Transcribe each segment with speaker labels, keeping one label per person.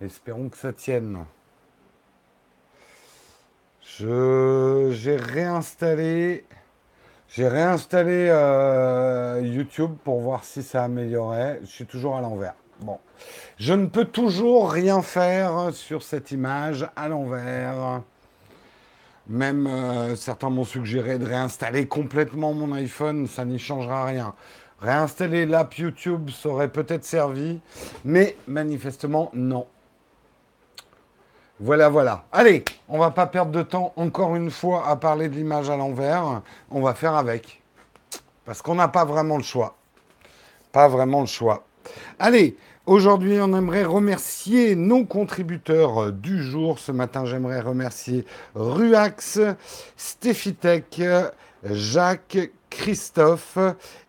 Speaker 1: Espérons que ça tienne. Je j'ai réinstallé j'ai réinstallé euh, YouTube pour voir si ça améliorait. Je suis toujours à l'envers. Bon, je ne peux toujours rien faire sur cette image à l'envers. Même euh, certains m'ont suggéré de réinstaller complètement mon iPhone, ça n'y changera rien. Réinstaller l'app YouTube, ça aurait peut-être servi, mais manifestement non. Voilà, voilà. Allez, on va pas perdre de temps encore une fois à parler de l'image à l'envers. On va faire avec. Parce qu'on n'a pas vraiment le choix. Pas vraiment le choix. Allez, aujourd'hui, on aimerait remercier nos contributeurs du jour. Ce matin, j'aimerais remercier Ruax, Stéphitech, Jacques, Christophe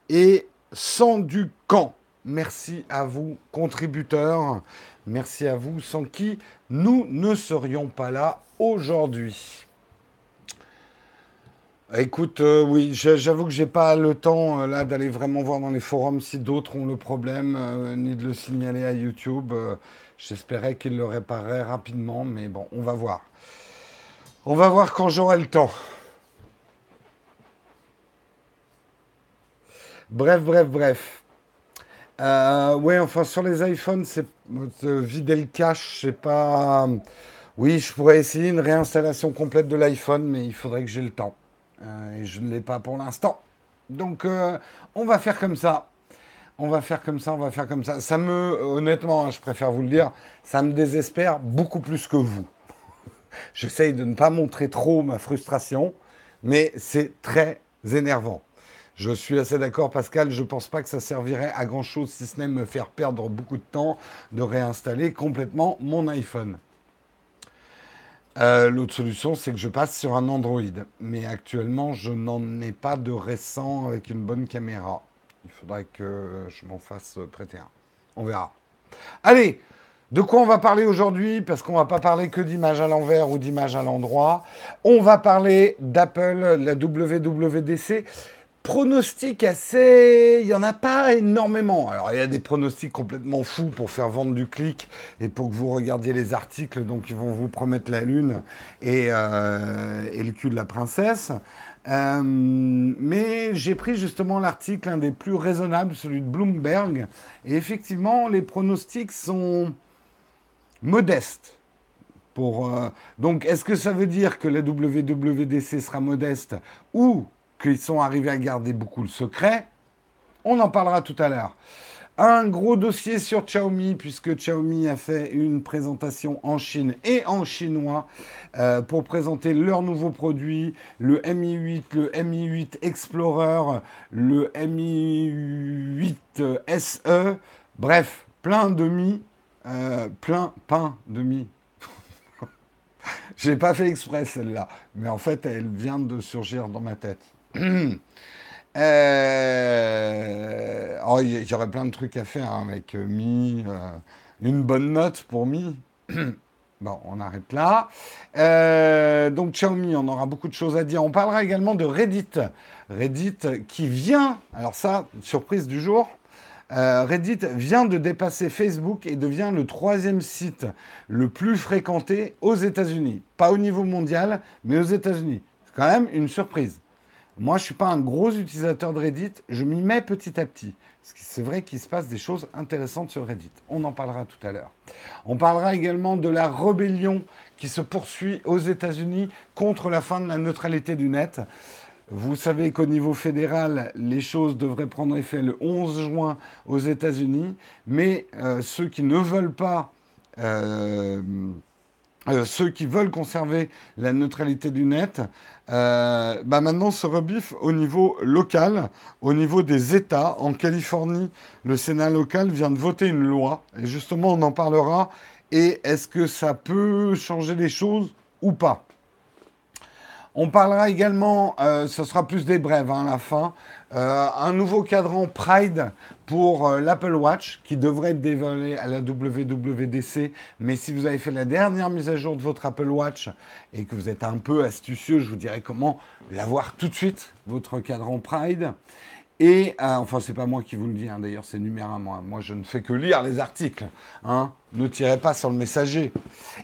Speaker 1: et Sanducan. Merci à vous, contributeurs. Merci à vous, sans qui nous ne serions pas là aujourd'hui. Écoute, euh, oui, j'avoue que j'ai pas le temps euh, là d'aller vraiment voir dans les forums si d'autres ont le problème, euh, ni de le signaler à YouTube. J'espérais qu'ils le répareraient rapidement, mais bon, on va voir. On va voir quand j'aurai le temps. Bref, bref, bref. Ouais, enfin, sur les iPhones, c'est vider le cache, c'est pas. Oui, je pourrais essayer une réinstallation complète de l'iPhone, mais il faudrait que j'ai le temps. Euh, et je ne l'ai pas pour l'instant. Donc, euh, on va faire comme ça. On va faire comme ça, on va faire comme ça. Ça me, honnêtement, hein, je préfère vous le dire, ça me désespère beaucoup plus que vous. J'essaye de ne pas montrer trop ma frustration, mais c'est très énervant. Je suis assez d'accord, Pascal. Je ne pense pas que ça servirait à grand chose, si ce n'est me faire perdre beaucoup de temps de réinstaller complètement mon iPhone. Euh, l'autre solution, c'est que je passe sur un Android. Mais actuellement, je n'en ai pas de récent avec une bonne caméra. Il faudrait que je m'en fasse prêter un. On verra. Allez, de quoi on va parler aujourd'hui? Parce qu'on ne va pas parler que d'image à l'envers ou d'image à l'endroit. On va parler d'Apple, la WWDC pronostics assez. Il n'y en a pas énormément. Alors, il y a des pronostics complètement fous pour faire vendre du clic et pour que vous regardiez les articles. Donc, ils vont vous promettre la lune et, euh, le cul de la princesse. Euh, mais j'ai pris justement l'article, un des plus raisonnables, celui de Bloomberg. Et effectivement, les pronostics sont modestes. Pour, euh, donc, est-ce que ça veut dire que la WWDC sera modeste ou qu'ils sont arrivés à garder beaucoup le secret. On en parlera tout à l'heure. Un gros dossier sur Xiaomi, puisque Xiaomi a fait une présentation en Chine et en chinois euh, pour présenter leurs nouveaux produits, le Mi 8, le Mi 8 Explorer, le Mi 8 SE, bref, plein de Mi, euh, plein pain de Mi. J'ai pas fait exprès celle-là, mais en fait elle vient de surgir dans ma tête. Euh, oh, aurait plein de trucs à faire hein, avec euh, Mi. Euh, une bonne note pour Mi. bon, on arrête là. donc Xiaomi, on aura beaucoup de choses à dire. On parlera également de Reddit. Reddit qui vient, alors ça, surprise du jour, Reddit vient de dépasser Facebook et devient le troisième site le plus fréquenté aux États-Unis. Pas au niveau mondial, mais aux États-Unis. C'est quand même une surprise. Moi, je ne suis pas un gros utilisateur de Reddit, je m'y mets petit à petit. C'est vrai qu'il se passe des choses intéressantes sur Reddit. On en parlera tout à l'heure. On parlera également de la rébellion qui se poursuit aux États-Unis contre la fin de la neutralité du net. Vous savez qu'au niveau fédéral, les choses devraient prendre effet le 11 juin aux États-Unis, mais euh, ceux qui ne veulent pas euh, euh, ceux qui veulent conserver la neutralité du net, euh, bah maintenant se rebiffent au niveau local, au niveau des États. En Californie, le Sénat local vient de voter une loi, et justement on en parlera, et est-ce que ça peut changer les choses ou pas? On parlera également, euh, ce sera plus des brèves hein, à la fin, euh, un nouveau cadran Pride pour euh, l'Apple Watch qui devrait être dévoilé à la WWDC. Mais si vous avez fait la dernière mise à jour de votre Apple Watch et que vous êtes un peu astucieux, je vous dirais comment l'avoir tout de suite, votre cadran Pride. Et, euh, enfin, c'est pas moi qui vous le dis, hein, d'ailleurs, c'est numéro moi. Moi, je ne fais que lire les articles. Hein. Ne tirez pas sur le messager.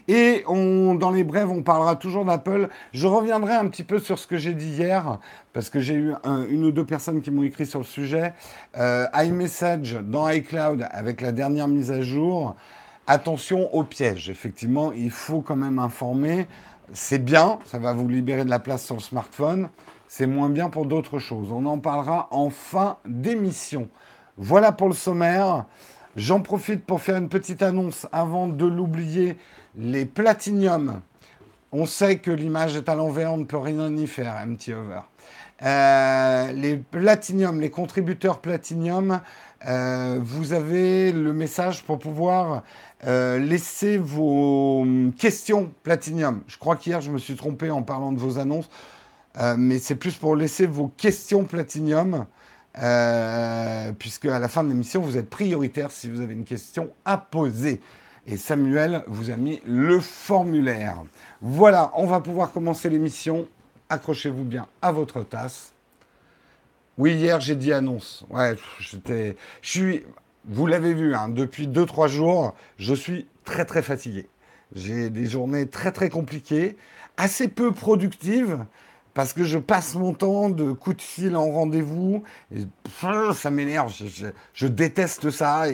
Speaker 1: Et on, dans les brèves, on parlera toujours d'Apple. Je reviendrai un petit peu sur ce que j'ai dit hier, parce que j'ai eu une ou deux personnes qui m'ont écrit sur le sujet. Euh, iMessage dans iCloud, avec la dernière mise à jour. Attention au piège. Effectivement, il faut quand même informer. C'est bien, ça va vous libérer de la place sur le smartphone c'est moins bien pour d'autres choses. On en parlera en fin d'émission. Voilà pour le sommaire. J'en profite pour faire une petite annonce avant de l'oublier. Les platiniums. On sait que l'image est à l'envers, on ne peut rien y faire, petit over. Euh, les platiniums, les contributeurs platinium, euh, vous avez le message pour pouvoir euh, laisser vos questions platinium. Je crois qu'hier, je me suis trompé en parlant de vos annonces. Euh, mais c'est plus pour laisser vos questions Platinium, euh, puisque à la fin de l'émission, vous êtes prioritaire si vous avez une question à poser. Et Samuel vous a mis le formulaire. Voilà, on va pouvoir commencer l'émission. Accrochez-vous bien à votre tasse. Oui, hier j'ai dit annonce. Ouais, j'étais. Je suis. Vous l'avez vu, hein, depuis 2-3 jours, je suis très très fatigué. J'ai des journées très très compliquées, assez peu productives parce que je passe mon temps de coup de fil en rendez-vous. Ça m'énerve. Je, déteste ça,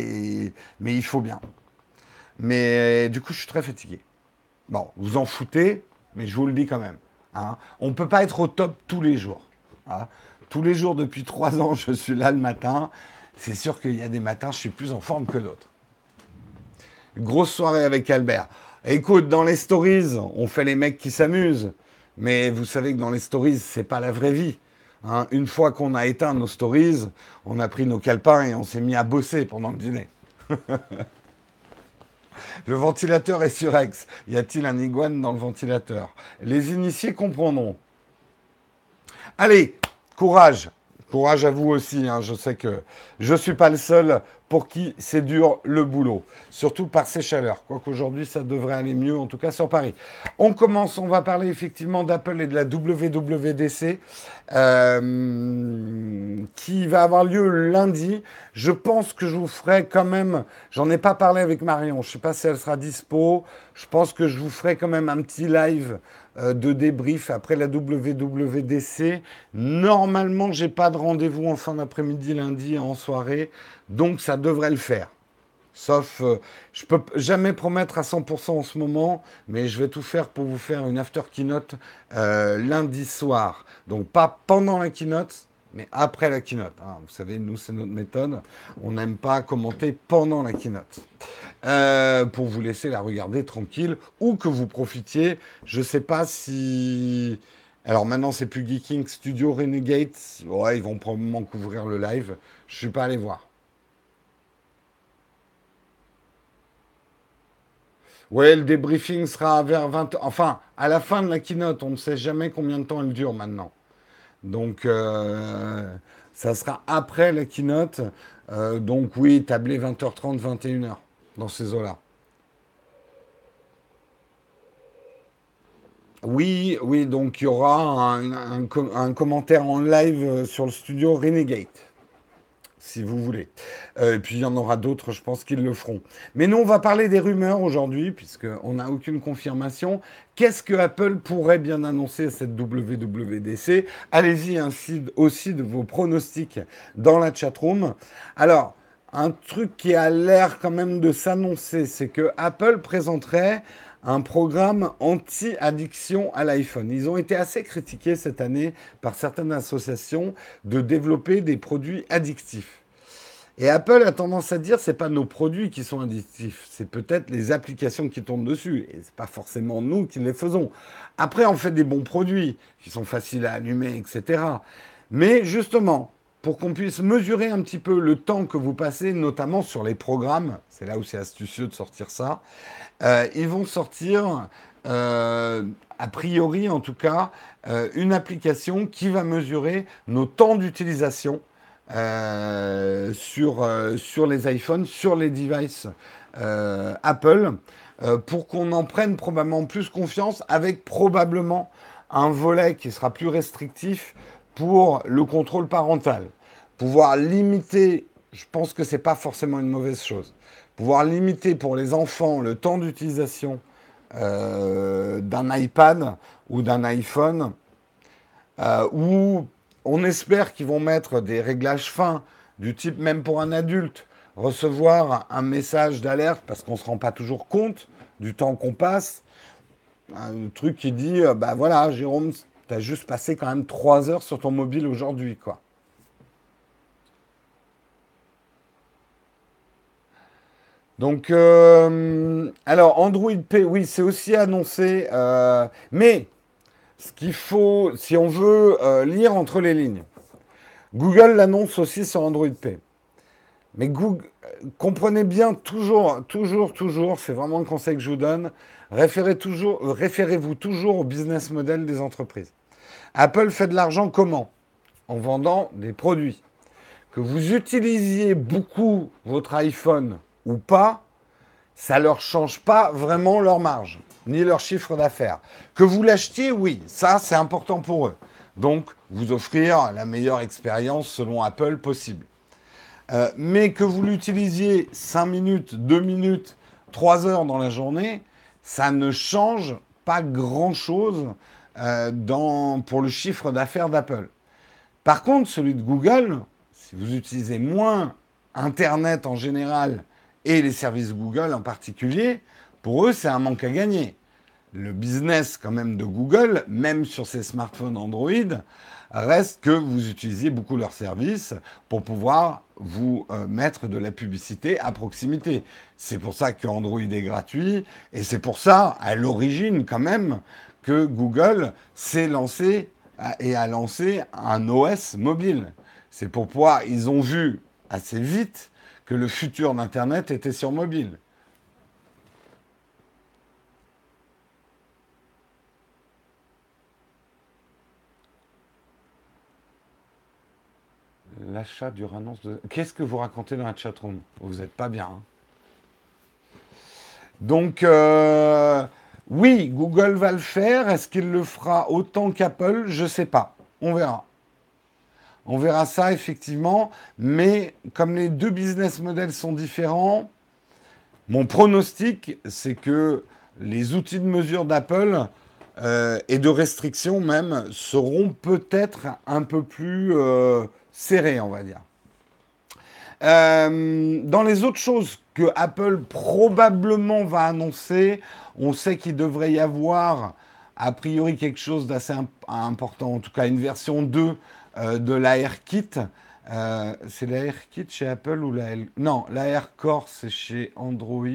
Speaker 1: mais il faut bien. Mais du coup, je suis très fatigué. Bon, vous en foutez, mais je vous le dis quand même. Hein. On ne peut pas être au top tous les jours. Hein. Tous les jours depuis trois ans, je suis là le matin. C'est sûr qu'il y a des matins, je suis plus en forme que d'autres. Grosse soirée avec Albert. Écoute, dans les stories, on fait les mecs qui s'amusent. Mais vous savez que dans les stories, c'est pas la vraie vie. Hein. Une fois qu'on a éteint nos stories, on a pris nos calepins et on s'est mis à bosser pendant le dîner. le ventilateur est surex. Y a-t-il un iguane dans le ventilateur? Les initiés comprendront. Allez, courage. Courage à vous aussi. Hein. Je sais que je ne suis pas le seul pour qui c'est dur le boulot, surtout par ces chaleurs. Quoique aujourd'hui, ça devrait aller mieux, en tout cas sur Paris. On commence, on va parler effectivement d'Apple et de la WWDC, euh, qui va avoir lieu lundi. Je pense que je vous ferai quand même, j'en ai pas parlé avec Marion, je sais pas si elle sera dispo, je pense que je vous ferai quand même un petit live euh, de débrief après la WWDC. Normalement, j'ai pas de rendez-vous en fin d'après-midi lundi en soirée. Donc ça devrait le faire. Sauf, euh, je peux jamais promettre à 100% en ce moment, mais je vais tout faire pour vous faire une after keynote euh, lundi soir. Donc pas pendant la keynote, mais après la keynote. Hein. Vous savez, nous, c'est notre méthode. On n'aime pas commenter pendant la keynote. Euh, pour vous laisser la regarder tranquille ou que vous profitiez. Je ne sais pas si... Alors maintenant, c'est plus Geeking Studio Renegade. Ouais, ils vont probablement couvrir le live. Je ne suis pas allé voir. Ouais, le débriefing sera vers 20 Enfin, à la fin de la keynote, on ne sait jamais combien de temps elle dure maintenant. Donc, euh, ça sera après la keynote. Euh, donc, oui, tablé 20h30, 21h, dans ces eaux-là. Oui, oui, donc il y aura un, un commentaire en live sur le studio Renegade si vous voulez. Euh, et puis il y en aura d'autres, je pense qu'ils le feront. Mais nous, on va parler des rumeurs aujourd'hui, puisqu'on n'a aucune confirmation. Qu'est-ce que Apple pourrait bien annoncer à cette WWDC Allez-y aussi de vos pronostics dans la chatroom. Alors, un truc qui a l'air quand même de s'annoncer, c'est que Apple présenterait un programme anti-addiction à l'iPhone. Ils ont été assez critiqués cette année par certaines associations de développer des produits addictifs. Et Apple a tendance à dire c'est pas nos produits qui sont addictifs, c'est peut-être les applications qui tournent dessus et c'est pas forcément nous qui les faisons. Après on fait des bons produits qui sont faciles à allumer etc. Mais justement, pour qu'on puisse mesurer un petit peu le temps que vous passez, notamment sur les programmes, c'est là où c'est astucieux de sortir ça, ils vont sortir, euh, a priori en tout cas, euh, une application qui va mesurer nos temps d'utilisation sur, sur les iPhones, sur les devices Apple, pour qu'on en prenne probablement plus confiance avec probablement un volet qui sera plus restrictif pour le contrôle parental. pouvoir limiter, je pense que ce n'est pas forcément une mauvaise chose, pouvoir limiter pour les enfants le temps d'utilisation euh, d'un iPad ou d'un iPhone, euh, où on espère qu'ils vont mettre des réglages fins, du type même pour un adulte, recevoir un message d'alerte parce qu'on ne se rend pas toujours compte du temps qu'on passe. Un truc qui dit, euh, bah voilà, Jérôme, tu as juste passé quand même trois heures sur ton mobile aujourd'hui, quoi. Donc, euh, alors Android P, oui, c'est aussi annoncé, euh, mais ce qu'il faut, si on veut lire entre les lignes, Google l'annonce aussi sur Android P. Mais Google, comprenez bien toujours, toujours, toujours, c'est vraiment un conseil que je vous donne, référez toujours, référez-vous toujours au business model des entreprises. Apple fait de l'argent comment? En vendant des produits. Que vous utilisiez beaucoup votre iPhone ou pas, ça leur change pas vraiment leur marge, ni leur chiffre d'affaires. Que vous l'achetiez, oui, ça c'est important pour eux. Donc, vous offrir la meilleure expérience selon Apple possible. Euh, mais que vous l'utilisiez 5 minutes, 2 minutes, 3 heures dans la journée, ça ne change pas grand-chose euh, pour le chiffre d'affaires d'Apple. Par contre, celui de Google, si vous utilisez moins Internet en général et les services Google en particulier, pour eux, c'est un manque à gagner. Le business quand même de Google, même sur ses smartphones Android, Reste que vous utilisiez beaucoup leurs services pour pouvoir vous euh, mettre de la publicité à proximité. C'est pour ça que Android est gratuit et c'est pour ça, à l'origine quand même, que Google s'est lancé et a lancé un OS mobile. C'est pour pouvoir, ils ont vu assez vite que le futur d'Internet était sur mobile. L'achat du annonce de. Qu'est-ce que vous racontez dans la chatroom? Vous n'êtes pas bien. Hein. Donc, euh, oui, Google va le faire. Est-ce qu'il le fera autant qu'Apple? Je ne sais pas. On verra. On verra ça effectivement. Mais comme les deux business models sont différents, mon pronostic, c'est que les outils de mesure d'Apple euh, et de restriction même seront peut-être un peu plus euh, serré, on va dire. Euh, dans les autres choses que Apple probablement va annoncer, on sait qu'il devrait y avoir a priori quelque chose d'assez important, en tout cas une version 2 euh, de l'AirKit. Euh, c'est l'AirKit chez Apple ou la Non, l'AirCore c'est chez Android.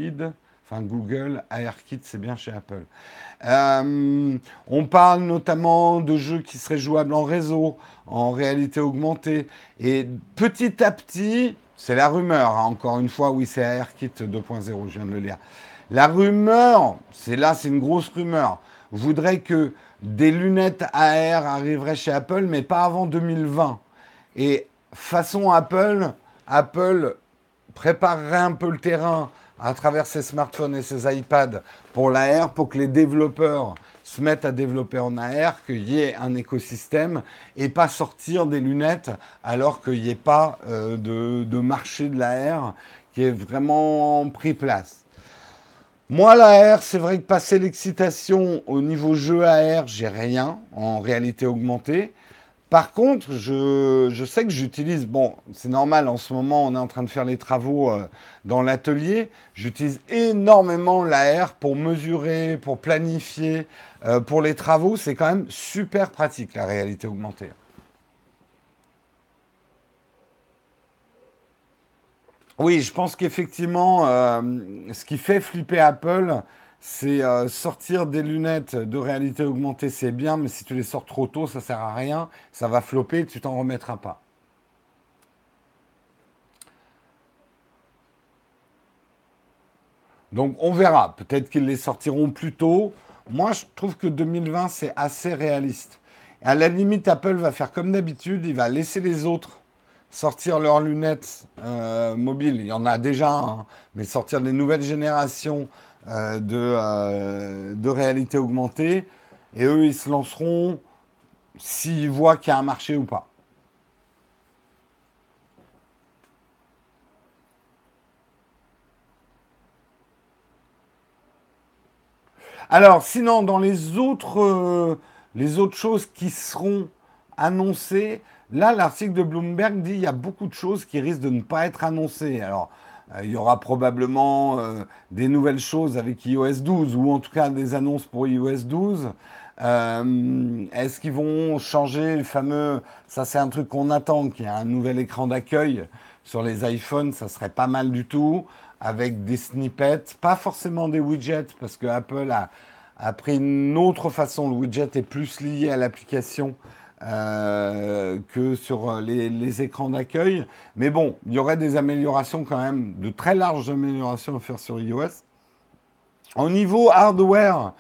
Speaker 1: Enfin, Google, AirKit, c'est bien chez Apple. Euh, on parle notamment de jeux qui seraient jouables en réseau, en réalité augmentée. Et petit à petit, c'est la rumeur, hein, encore une fois, oui, c'est AirKit 2.0, je viens de le lire. La rumeur, c'est là, c'est une grosse rumeur, voudrait que des lunettes AR arriveraient chez Apple, mais pas avant 2020. Et façon Apple, Apple préparerait un peu le terrain à travers ses smartphones et ses iPads pour l'AR, pour que les développeurs se mettent à développer en AR, qu'il y ait un écosystème et pas sortir des lunettes alors qu'il n'y ait pas euh, de, marché de l'AR qui est vraiment pris place. Moi, l'AR, c'est vrai que passer l'excitation au niveau jeu AR, j'ai rien en réalité augmentée. Par contre, je, sais que j'utilise, bon, c'est normal, en ce moment, on est en train de faire les travaux euh, dans l'atelier. J'utilise énormément l'AR pour mesurer, pour planifier. Euh, pour les travaux, c'est quand même super pratique, la réalité augmentée. Oui, je pense qu'effectivement, euh, ce qui fait flipper Apple, c'est euh, sortir des lunettes de réalité augmentée, c'est bien, mais si tu les sors trop tôt, ça sert à rien, ça va flopper, tu t'en remettras pas. Donc on verra, peut-être qu'ils les sortiront plus tôt. Moi, je trouve que 2020, c'est assez réaliste. À la limite, Apple va faire comme d'habitude, il va laisser les autres sortir leurs lunettes euh, mobiles, il y en a déjà, hein, mais sortir des nouvelles générations euh, de, euh, de, réalité augmentée, et eux, ils se lanceront s'ils voient qu'il y a un marché ou pas. Alors, sinon, dans les autres, les autres choses qui seront annoncées, là, l'article de Bloomberg dit qu'il y a beaucoup de choses qui risquent de ne pas être annoncées. Alors, euh, il y aura probablement euh, des nouvelles choses avec iOS 12, ou en tout cas des annonces pour iOS 12. Est-ce qu'ils vont changer le fameux... Ça, c'est un truc qu'on attend, qu'il y ait un nouvel écran d'accueil sur les iPhones, ça serait pas mal du tout avec des snippets, pas forcément des widgets, parce que Apple a, pris une autre façon. Le widget est plus lié à l'application euh, que sur les, écrans d'accueil. Mais bon, il y aurait des améliorations quand même, de très larges améliorations à faire sur iOS. Au niveau hardware,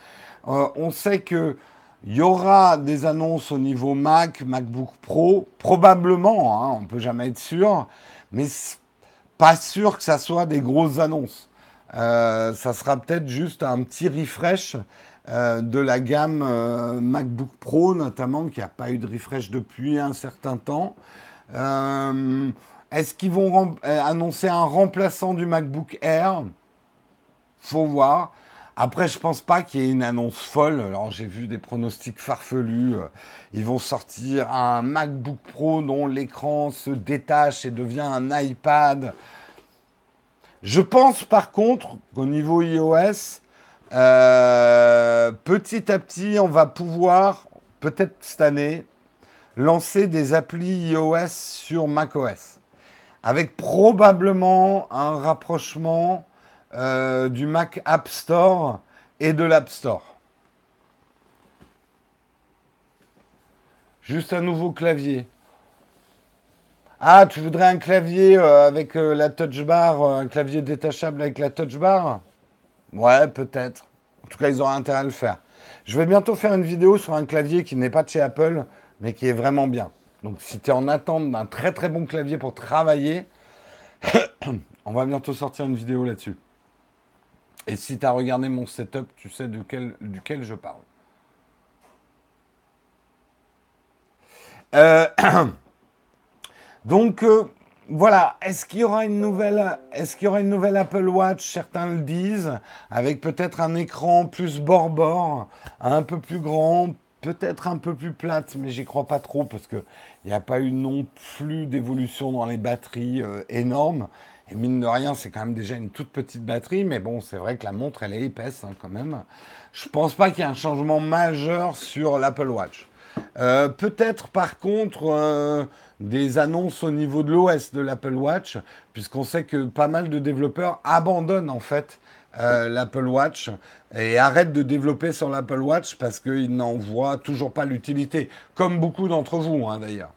Speaker 1: euh, on sait que il y aura des annonces au niveau Mac, MacBook Pro, probablement, hein, on ne peut jamais être sûr, mais pas sûr que ça soit des grosses annonces. Euh, ça sera peut-être juste un petit refresh euh, de la gamme euh, MacBook Pro, notamment, qui n'a pas eu de refresh depuis un certain temps. Est-ce qu'ils vont annoncer un remplaçant du MacBook Air? Faut voir. Après, je pense pas qu'il y ait une annonce folle. Alors, j'ai vu des pronostics farfelus. Ils vont sortir un MacBook Pro dont l'écran se détache et devient un iPad. Je pense par contre qu'au niveau iOS, euh, petit à petit, on va pouvoir, peut-être cette année, lancer des applis iOS sur macOS. Avec probablement un rapprochement euh, du Mac App Store et de l'App Store. Juste un nouveau clavier. Ah, tu voudrais un clavier euh, avec la touch bar, un clavier détachable avec la touch bar? Ouais, peut-être. En tout cas, ils auront intérêt à le faire. Je vais bientôt faire une vidéo sur un clavier qui n'est pas de chez Apple, mais qui est vraiment bien. Donc, si tu es en attente d'un très très bon clavier pour travailler, on va bientôt sortir une vidéo là-dessus. Et si tu as regardé mon setup, tu sais duquel je parle. Euh, donc euh, voilà, est-ce qu'il y aura une nouvelle, est-ce y aura une nouvelle Apple Watch Certains le disent, avec peut-être un écran plus bord-bord, un peu plus grand, peut-être un peu plus plate, mais j'y crois pas trop parce que il n'y a pas eu non plus d'évolution dans les batteries euh, énormes. Et mine de rien, c'est quand même déjà une toute petite batterie, mais bon, c'est vrai que la montre, elle est épaisse hein, quand même. Je pense pas qu'il y ait un changement majeur sur l'Apple Watch. Euh, peut-être par contre euh, des annonces au niveau de l'OS de l'Apple Watch, puisqu'on sait que pas mal de développeurs abandonnent en fait euh, l'Apple Watch et arrêtent de développer sur l'Apple Watch parce qu'ils n'en voient toujours pas l'utilité, comme beaucoup d'entre vous hein, d'ailleurs.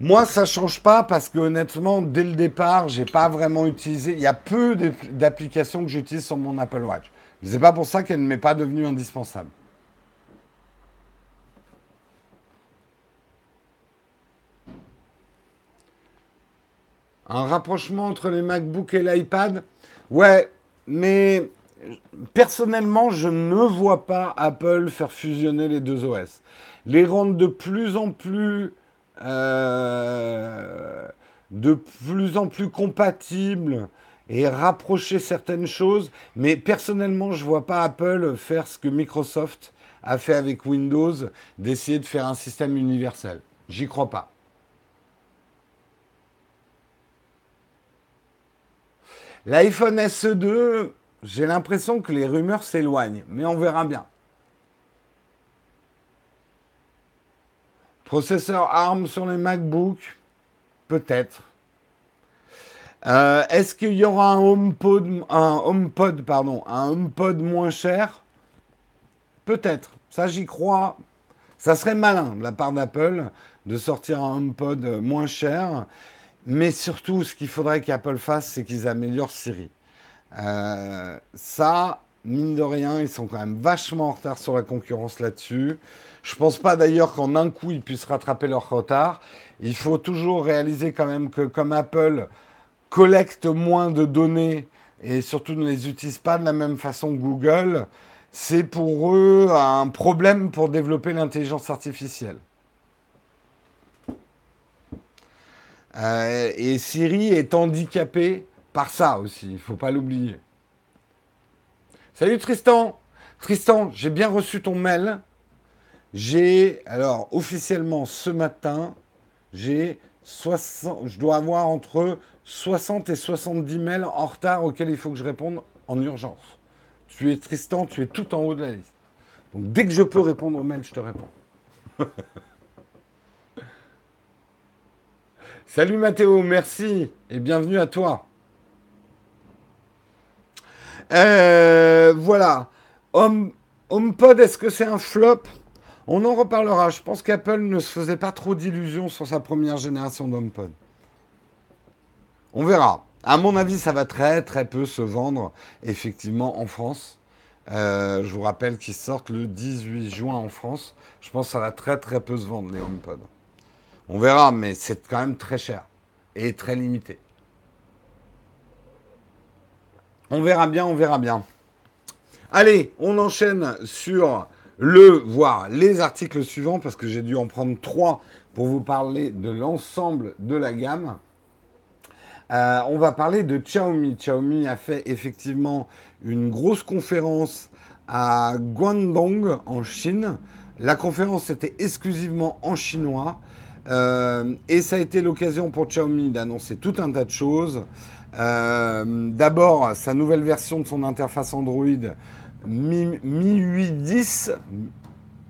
Speaker 1: Moi, ça change pas parce que honnêtement, dès le départ, j'ai pas vraiment utilisé. Il y a peu d'applications que j'utilise sur mon Apple Watch. C'est pas pour ça qu'elle ne m'est pas devenue indispensable. Un rapprochement entre les MacBooks et l'iPad? Ouais, mais personnellement, je ne vois pas Apple faire fusionner les deux OS. Les rendre de plus en plus euh, de plus en plus compatible et rapprocher certaines choses. Mais personnellement, je ne vois pas Apple faire ce que Microsoft a fait avec Windows, d'essayer de faire un système universel. J'y crois pas. L'iPhone SE2, j'ai l'impression que les rumeurs s'éloignent, mais on verra bien. Processeur ARM sur les MacBook Peut-être. Euh, est-ce qu'il y aura un HomePod, un HomePod, pardon, un HomePod moins cher? Peut-être. Ça, j'y crois. Ça serait malin de la part d'Apple de sortir un HomePod moins cher. Mais surtout, ce qu'il faudrait qu'Apple fasse, c'est qu'ils améliorent Siri. Euh, ça, mine de rien, ils sont quand même vachement en retard sur la concurrence là-dessus. Je ne pense pas d'ailleurs qu'en un coup, ils puissent rattraper leur retard. Il faut toujours réaliser quand même que comme Apple collecte moins de données et surtout ne les utilise pas de la même façon que Google, c'est pour eux un problème pour développer l'intelligence artificielle. Euh, et Siri est handicapé par ça aussi, il ne faut pas l'oublier. Salut Tristan Tristan, j'ai bien reçu ton mail. J'ai, alors, officiellement ce matin, j'ai 60, je dois avoir entre 60 et 70 mails en retard auxquels il faut que je réponde en urgence. Tu es Tristan, tu es tout en haut de la liste. Donc dès que je peux répondre aux mails, je te réponds. Salut Mathéo, merci et bienvenue à toi. Euh, voilà. Home, HomePod, est-ce que c'est un flop? On en reparlera. Je pense qu'Apple ne se faisait pas trop d'illusions sur sa première génération d'HomePod. On verra. À mon avis, ça va très très peu se vendre effectivement en France. Euh, je vous rappelle qu'ils sortent le 18 juin en France. Je pense que ça va très très peu se vendre les HomePod. On verra, mais c'est quand même très cher et très limité. On verra bien, on verra bien. Allez, on enchaîne sur le, voire les articles suivants, parce que j'ai dû en prendre trois pour vous parler de l'ensemble de la gamme. Euh, on va parler de Xiaomi. Xiaomi a fait effectivement une grosse conférence à Guangdong en Chine. La conférence était exclusivement en chinois. Euh, et ça a été l'occasion pour Xiaomi d'annoncer tout un tas de choses. Euh, d'abord, sa nouvelle version de son interface Android Mi, 810.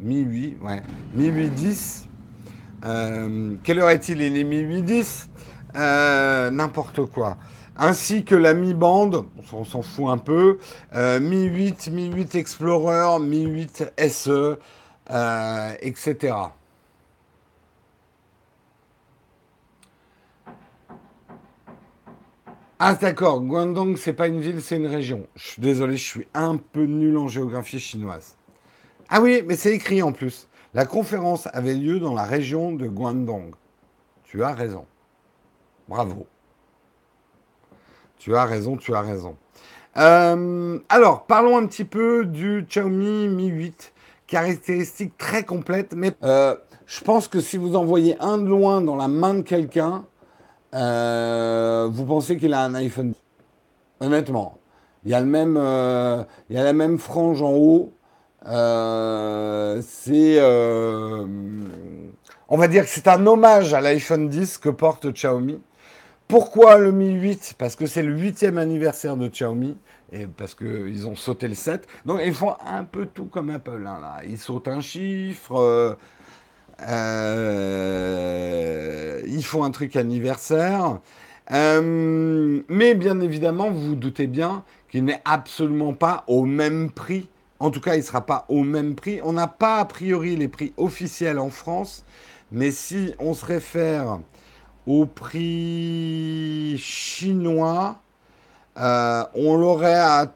Speaker 1: Mi 8, ouais. Mi 810. Euh, quelle heure est-il? Il est Mi 810. N'importe quoi. Ainsi que la Mi Band, on s'en fout un peu. Mi 8, Mi 8 Explorer, Mi 8 SE, etc. Ah d'accord, Guangdong, c'est pas une ville, c'est une région. Je suis désolé, je suis un peu nul en géographie chinoise. Ah oui, mais c'est écrit en plus. La conférence avait lieu dans la région de Guangdong. Tu as raison. Bravo. Tu as raison, tu as raison. Euh, alors, parlons un petit peu du Xiaomi Mi 8. Caractéristique très complète, mais euh, je pense que si vous envoyez un de loin dans la main de quelqu'un, euh, vous pensez qu'il a un iPhone Honnêtement, il y a le même, euh, il y a la même frange en haut. Euh, c'est, on va dire que c'est un hommage à l'iPhone 10 que porte Xiaomi. Pourquoi le Mi 8 Parce que c'est le huitième anniversaire de Xiaomi et parce qu'ils ont sauté le 7. Donc ils font un peu tout comme Apple. Hein, là. Ils sautent un chiffre, euh, ils font un truc anniversaire. Euh, mais bien évidemment, vous vous doutez bien qu'il n'est absolument pas au même prix. En tout cas, il ne sera pas au même prix. On n'a pas a priori les prix officiels en France. Mais si on se réfère au prix chinois, euh, on l'aurait à,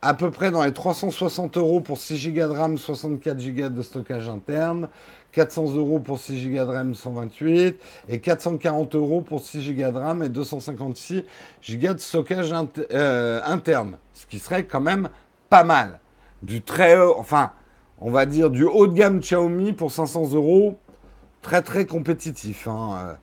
Speaker 1: à peu près dans les 360 euros pour 6 Go de RAM, 64 Go de stockage interne. 400 euros pour 6 Go de RAM 128 et 440 euros pour 6 Go de RAM et 256 Go de stockage euh, interne, ce qui serait quand même pas mal. Du très haut, enfin, on va dire du haut de gamme Xiaomi pour 500 euros, très très compétitif. Hein.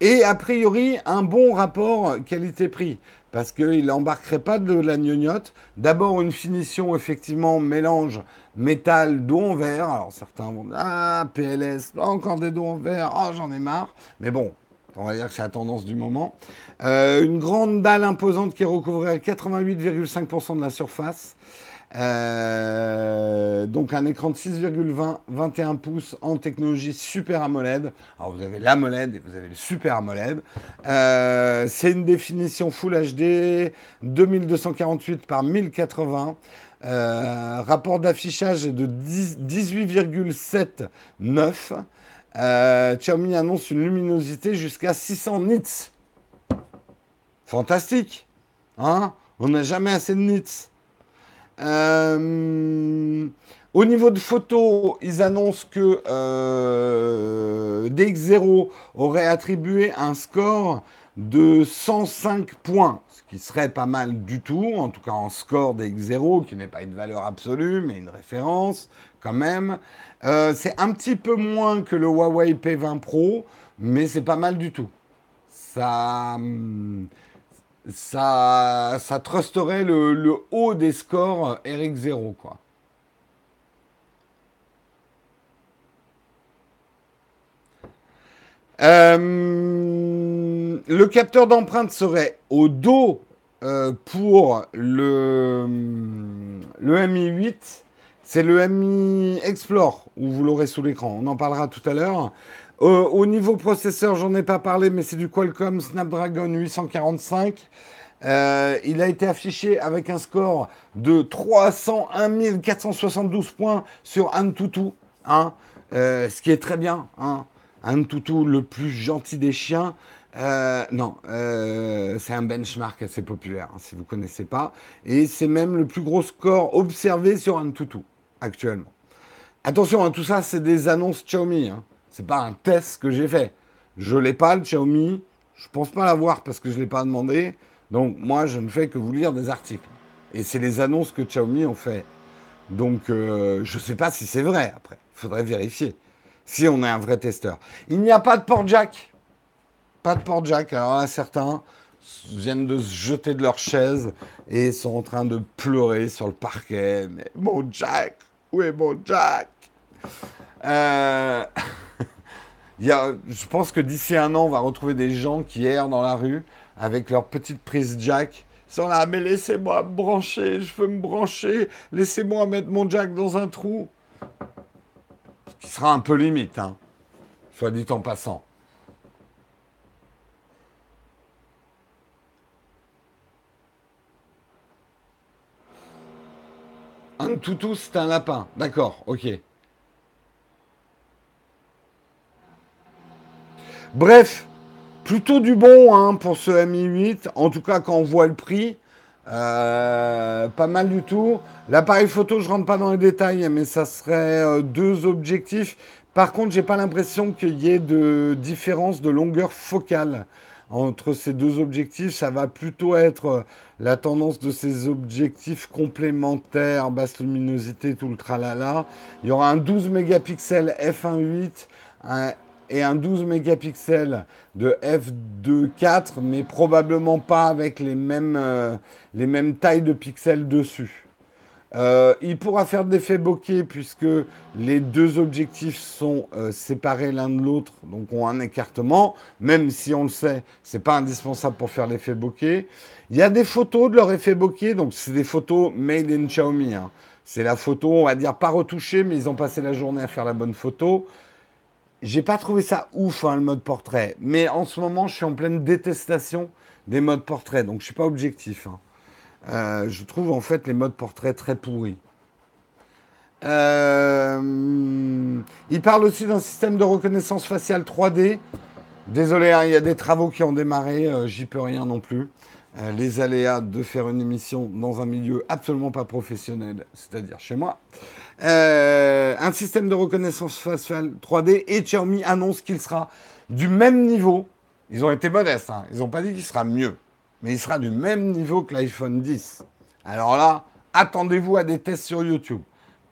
Speaker 1: Et a priori, un bon rapport qualité-prix parce qu'il n'embarquerait pas de la gnognotte. D'abord, une finition, effectivement, mélange métal, dos en verre. Alors, certains vont dire Ah, PLS, encore des dos en verre, oh, j'en ai marre. Mais bon, on va dire que c'est la tendance du moment. Euh, une grande dalle imposante qui recouvrait 88,5% de la surface. Euh, donc un écran de 6,20 21 pouces en technologie Super AMOLED. Alors vous avez l'AMOLED et vous avez le Super AMOLED. Euh, c'est une définition Full HD 2248 par 1080. Euh, rapport d'affichage de 18,79. Xiaomi annonce une luminosité jusqu'à 600 nits. Fantastique. Hein? On n'a jamais assez de nits. Euh, au niveau de photos, ils annoncent que euh, DX0 aurait attribué un score de 105 points, ce qui serait pas mal du tout, en tout cas en score DX0, qui n'est pas une valeur absolue, mais une référence quand même. Euh, c'est un petit peu moins que le Huawei P20 Pro, mais c'est pas mal du tout. Ça. Ça, ça trusterait le, haut des scores RX0, quoi. Euh, le capteur d'empreinte serait au dos euh, pour le, le Mi 8. C'est le Mi Explore où vous l'aurez sous l'écran. On en parlera tout à l'heure. Euh, au niveau processeur, j'en ai pas parlé, mais c'est du Qualcomm Snapdragon 845. Euh, il a été affiché avec un score de 301 472 points sur Antutu, hein, ce qui est très bien. Hein. Antutu, le plus gentil des chiens. non, c'est un benchmark assez populaire, hein, si vous ne connaissez pas. Et c'est même le plus gros score observé sur Antutu, actuellement. Attention, tout ça, c'est des annonces Xiaomi. Hein. C'est pas un test que j'ai fait. Je l'ai pas, le Xiaomi. Je pense pas l'avoir parce que je l'ai pas demandé. Donc, moi, je ne fais que vous lire des articles. Et c'est les annonces que Xiaomi ont fait. Donc, euh, je ne sais pas si c'est vrai après. Il faudrait vérifier. Si on est un vrai testeur. Il n'y a pas de port jack. Pas de port jack. Alors là, certains viennent de se jeter de leur chaise et sont en train de pleurer sur le parquet. Mais mon jack, où est mon jack? Euh... je pense que d'ici un an, on va retrouver des gens qui errent dans la rue avec leur petite prise jack. Ils sont là, mais laissez-moi me brancher, je veux me brancher, laissez-moi mettre mon jack dans un trou. Qui sera un peu limite, hein, soit dit en passant. Un toutou, c'est un lapin. D'accord, ok. Bref, plutôt du bon hein, pour ce Mi 8. En tout cas, quand on voit le prix, euh, pas mal du tout. L'appareil photo, je rentre pas dans les détails, mais ça serait euh, deux objectifs. Par contre, j'ai pas l'impression qu'il y ait de différence de longueur focale entre ces deux objectifs. Ça va plutôt être euh, la tendance de ces objectifs complémentaires, basse luminosité, tout le tralala. Il y aura un 12 mégapixels f1.8, un et un 12 mégapixels de f2.4, mais probablement pas avec les mêmes, euh, tailles de pixels dessus. Euh, il pourra faire de l'effet bokeh puisque les deux objectifs sont euh, séparés l'un de l'autre, donc ont un écartement, même si on le sait, c'est pas indispensable pour faire l'effet bokeh. Il y a des photos de leur effet bokeh, donc c'est des photos made in Xiaomi. Hein. C'est la photo, on va dire, pas retouchée, mais ils ont passé la journée à faire la bonne photo. J'ai pas trouvé ça ouf, hein, le mode portrait. Mais en ce moment, je suis en pleine détestation des modes portrait. Donc, je suis pas objectif. Hein. Euh, je trouve en fait les modes portrait très pourris. Euh, il parle aussi d'un système de reconnaissance faciale 3D. Désolé, hein, il y a des travaux qui ont démarré, euh, j'y peux rien non plus. les aléas de faire une émission dans un milieu absolument pas professionnel, c'est-à-dire chez moi. Euh, un système de reconnaissance faciale 3D et Xiaomi annonce qu'il sera du même niveau. Ils ont été modestes, hein. ils n'ont pas dit qu'il sera mieux, mais il sera du même niveau que l'iPhone 10. Alors là, attendez-vous à des tests sur YouTube.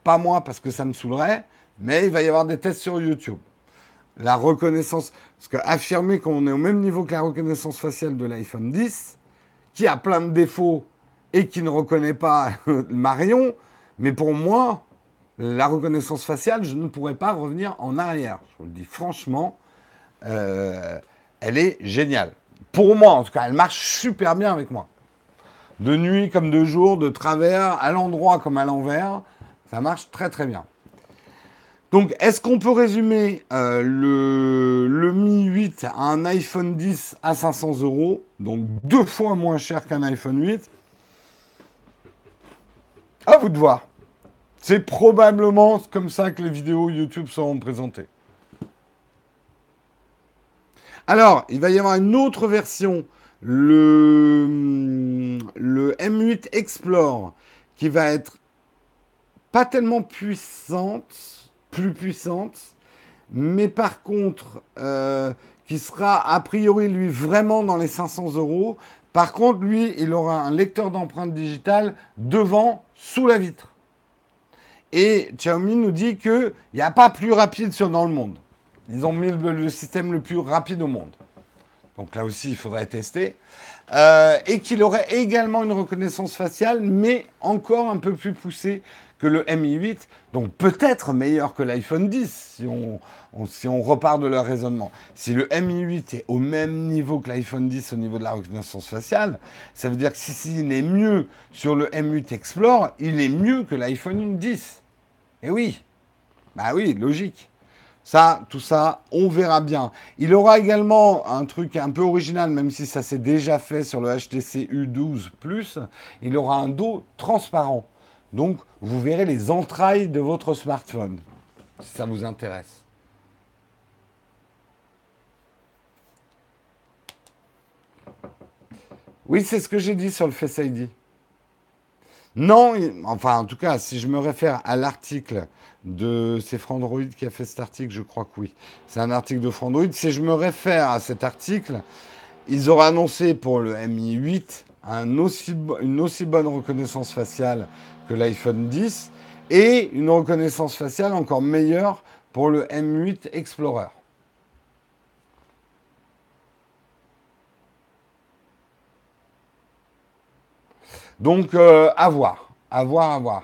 Speaker 1: Pas moi parce que ça me saoulerait, mais il va y avoir des tests sur YouTube. La reconnaissance, parce qu'affirmer qu'on est au même niveau que la reconnaissance faciale de l'iPhone 10, qui a plein de défauts et qui ne reconnaît pas Marion, mais pour moi, la reconnaissance faciale, je ne pourrais pas revenir en arrière. Je vous le dis franchement, euh, elle est géniale. Pour moi, en tout cas, elle marche super bien avec moi. De nuit comme de jour, de travers, à l'endroit comme à l'envers, ça marche très très bien. Donc, est-ce qu'on peut résumer euh, le, le, Mi 8 à un iPhone 10 à 500 euros, donc deux fois moins cher qu'un iPhone 8 À vous de voir. C'est probablement comme ça que les vidéos YouTube seront présentées. Alors, il va y avoir une autre version, le, le M8 Explore, qui va être pas tellement puissante, plus puissante, mais par contre, euh, qui sera a priori, lui, vraiment dans les 500 euros. Par contre, lui, il aura un lecteur d'empreintes digitales devant, sous la vitre. Et Xiaomi nous dit qu'il n'y a pas plus rapide sur dans le monde. Ils ont mis le, système le plus rapide au monde. Donc là aussi, il faudrait tester. Euh, et qu'il aurait également une reconnaissance faciale, mais encore un peu plus poussée que le Mi 8, donc peut-être meilleur que l'iPhone 10, si on, si repart de leur raisonnement. Si le Mi 8 est au même niveau que l'iPhone 10 au niveau de la reconnaissance faciale, ça veut dire que si s'il est mieux sur le M8 Explore, il est mieux que l'iPhone 10. Et oui, bah oui, logique. Ça, tout ça, on verra bien. Il aura également un truc un peu original, même si ça s'est déjà fait sur le HTC U12 Plus. Il aura un dos transparent. Donc, vous verrez les entrailles de votre smartphone, si ça vous intéresse. Oui, c'est ce que j'ai dit sur le Face ID. Non, enfin, en tout cas, si je me réfère à l'article de. C'est Frandroid qui a fait cet article, je crois que oui. C'est un article de Frandroid. Si je me réfère à cet article, ils auraient annoncé pour le Mi 8 un aussi, une aussi bonne reconnaissance faciale que l'iPhone 10 et une reconnaissance faciale encore meilleure pour le M8 Explorer. Donc, euh, à voir, à voir, à voir.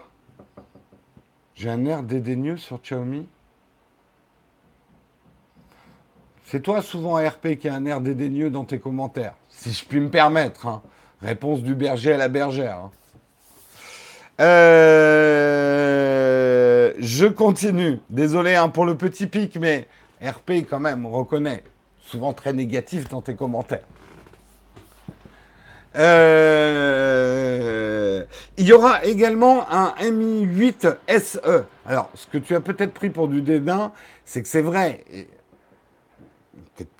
Speaker 1: J'ai un air dédaigneux sur Xiaomi. C'est toi souvent RP qui a un air dédaigneux dans tes commentaires, si je puis me permettre. Hein. Réponse du berger à la bergère. Hein. Euh, je continue. Désolé hein, pour le petit pic, mais RP quand même, on reconnaît. Souvent très négatif dans tes commentaires. Euh, il y aura également un Mi 8 SE. Alors, ce que tu as peut-être pris pour du dédain, c'est que c'est vrai.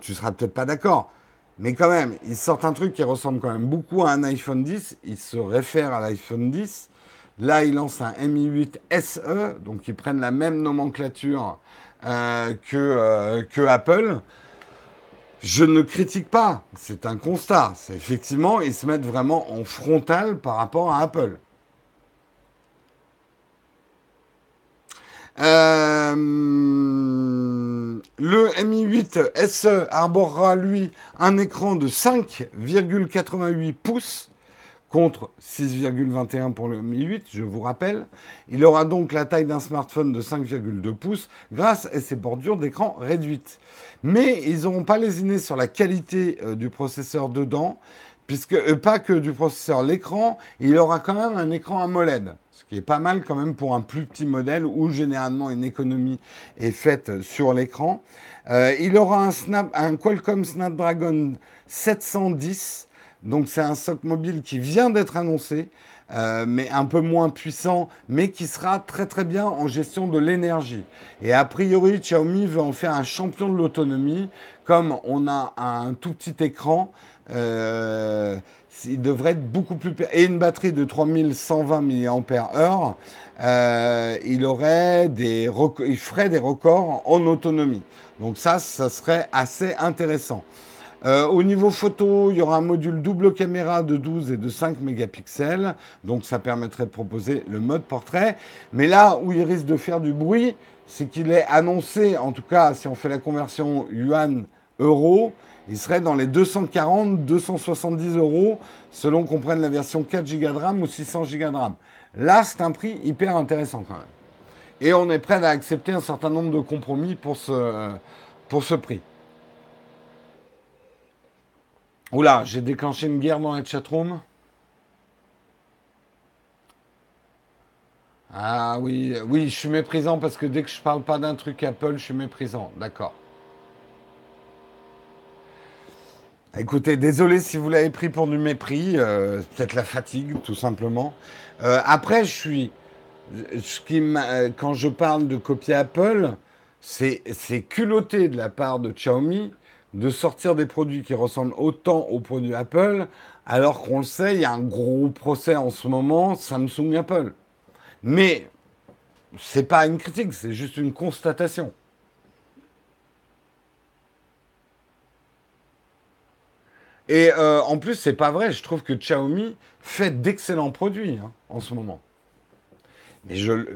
Speaker 1: tu seras peut-être pas d'accord. Mais quand même, ils sortent un truc qui ressemble quand même beaucoup à un iPhone 10. Ils se réfèrent à l'iPhone 10. Là, ils lancent un Mi 8 SE. Donc, ils prennent la même nomenclature euh, que, euh, que Apple. Je ne critique pas, c'est un constat. Effectivement, ils se mettent vraiment en frontal par rapport à Apple. Euh, le Mi 8 SE arborera lui un écran de 5,88 pouces contre 6,21 pour le Mi 8, je vous rappelle. Il aura donc la taille d'un smartphone de 5,2 pouces grâce à ses bordures d'écran réduites. Mais ils n'auront pas lésiné sur la qualité euh, du processeur dedans, puisque euh, pas que du processeur, l'écran, il aura quand même un écran AMOLED, ce qui est pas mal quand même pour un plus petit modèle où généralement une économie est faite sur l'écran. Euh, il aura un, Snap, un Qualcomm Snapdragon 710 donc c'est un soc mobile qui vient d'être annoncé, euh, mais un peu moins puissant, mais qui sera très très bien en gestion de l'énergie. Et a priori, Xiaomi veut en faire un champion de l'autonomie, comme on a un tout petit écran. Euh, il devrait être beaucoup plus et une batterie de 3120 mAh. Euh, il aurait des il ferait des records en autonomie. Donc ça, ça serait assez intéressant. Euh, au niveau photo, il y aura un module double caméra de 12 et de 5 mégapixels. Donc ça permettrait de proposer le mode portrait. Mais là où il risque de faire du bruit, c'est qu'il est annoncé, en tout cas si on fait la conversion yuan-euro, il serait dans les 240-270 euros selon qu'on prenne la version 4 Go de RAM ou 600 Go de RAM. Là, c'est un prix hyper intéressant quand même. Et on est prêt à accepter un certain nombre de compromis pour ce, pour ce prix. Oula, j'ai déclenché une guerre dans la chatroom. Ah oui, oui, je suis méprisant parce que dès que je parle pas d'un truc Apple, je suis méprisant. D'accord. Écoutez, désolé si vous l'avez pris pour du mépris, euh, peut-être la fatigue, tout simplement. Euh, après, je suis, ce qui quand je parle de copier Apple, c'est culotté de la part de Xiaomi de sortir des produits qui ressemblent autant aux produits Apple, alors qu'on le sait, il y a un gros procès en ce moment Samsung Apple. Mais c'est pas une critique, c'est juste une constatation. Et euh, en plus, c'est pas vrai. Je trouve que Xiaomi fait d'excellents produits hein, en ce moment. Mais je,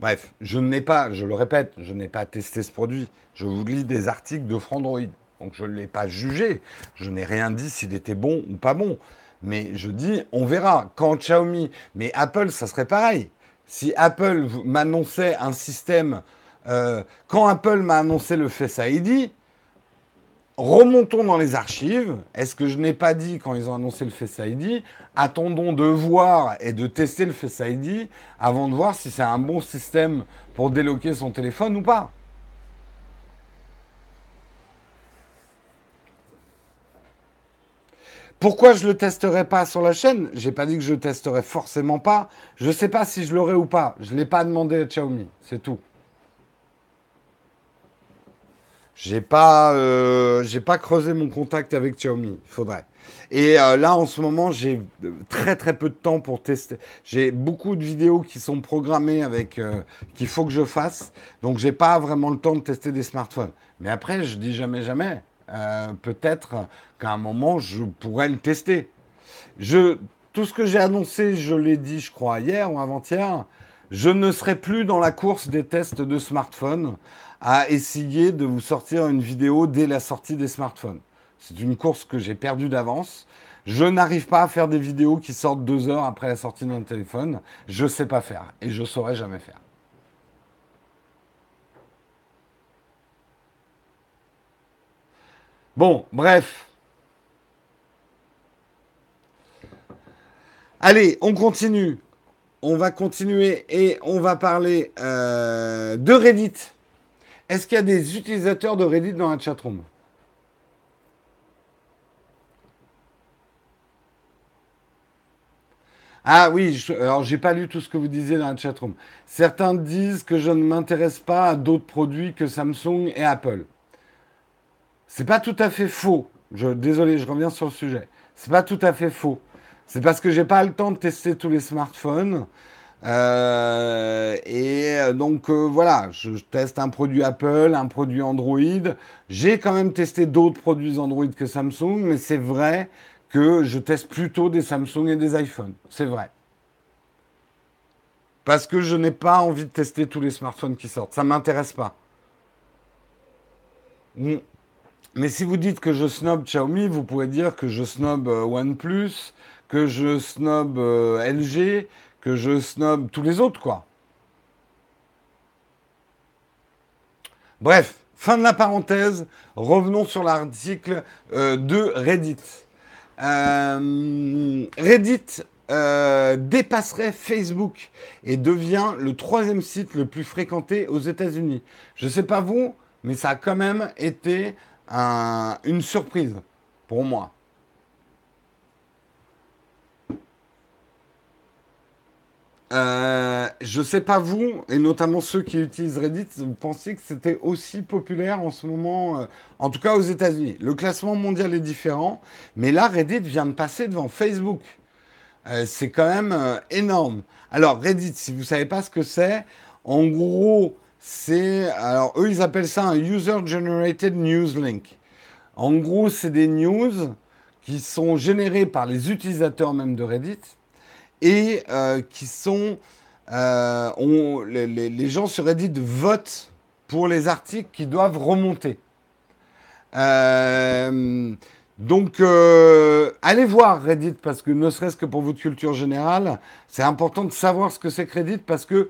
Speaker 1: Bref, je n'ai pas, je le répète, je n'ai pas testé ce produit. Je vous lis des articles de Frandroid. Donc je ne l'ai pas jugé. Je n'ai rien dit s'il était bon ou pas bon. Mais je dis, on verra. Quand Xiaomi, mais Apple, ça serait pareil. Si Apple m'annonçait un système, euh, quand Apple m'a annoncé le Face ID, remontons dans les archives. Est-ce que je n'ai pas dit quand ils ont annoncé le Face ID Attendons de voir et de tester le Face ID avant de voir si c'est un bon système pour déloquer son téléphone ou pas. Pourquoi je ne le testerai pas sur la chaîne? J'ai pas dit que je le testerai forcément pas. Je ne sais pas si je l'aurai ou pas. Je ne l'ai pas demandé à Xiaomi. C'est tout. J'ai pas, euh, j'ai pas creusé mon contact avec Xiaomi. Faudrait. Et euh, là, en ce moment, j'ai très très peu de temps pour tester. J'ai beaucoup de vidéos qui sont programmées avec euh, qu'il faut que je fasse. Donc, j'ai pas vraiment le temps de tester des smartphones. Mais après, je dis jamais jamais. Peut-être qu'à un moment, je pourrais le tester. Je, tout ce que j'ai annoncé, je l'ai dit, je crois, hier ou avant-hier. Je ne serai plus dans la course des tests de smartphones à essayer de vous sortir une vidéo dès la sortie des smartphones. C'est une course que j'ai perdue d'avance. Je n'arrive pas à faire des vidéos qui sortent deux heures après la sortie d'un téléphone. Je ne sais pas faire et je ne saurais jamais faire. Bon, bref. Allez, on continue. On va continuer et on va parler euh, de Reddit. Est-ce qu'il y a des utilisateurs de Reddit dans la chatroom? Ah oui, je, alors j'ai pas lu tout ce que vous disiez dans la chatroom. Certains disent que je ne m'intéresse pas à d'autres produits que Samsung et Apple. C'est pas tout à fait faux. Je, désolé, je reviens sur le sujet. C'est pas tout à fait faux. C'est parce que j'ai pas le temps de tester tous les smartphones. Euh, et euh, donc euh, voilà, je, teste un produit Apple, un produit Android. J'ai quand même testé d'autres produits Android que Samsung, mais c'est vrai que je teste plutôt des Samsung et des iPhones. C'est vrai. Parce que je n'ai pas envie de tester tous les smartphones qui sortent. Ça ne m'intéresse pas. Mm. Mais si vous dites que je snob Xiaomi, vous pouvez dire que je snob OnePlus, que je snob LG, que je snob tous les autres, quoi. Bref, fin de la parenthèse. Revenons sur l'article euh, de Reddit. Euh, Reddit euh, dépasserait Facebook et devient le troisième site le plus fréquenté aux États-Unis. Je ne sais pas vous, mais ça a quand même été une surprise pour moi. Euh, je sais pas vous, et notamment ceux qui utilisent Reddit, vous pensez que c'était aussi populaire en ce moment, euh, en tout cas aux États-Unis. Le classement mondial est différent, mais là, Reddit vient de passer devant Facebook. Euh, c'est quand même énorme. Alors, Reddit, si vous savez pas ce que c'est, en gros, c'est. Alors, eux, ils appellent ça un User Generated News Link. En gros, c'est des news qui sont générées par les utilisateurs même de Reddit et euh, qui sont... Euh, les, gens sur Reddit votent pour les articles qui doivent remonter. Euh, donc, allez voir Reddit parce que ne serait-ce que pour votre culture générale, c'est important de savoir ce que c'est que Reddit parce que,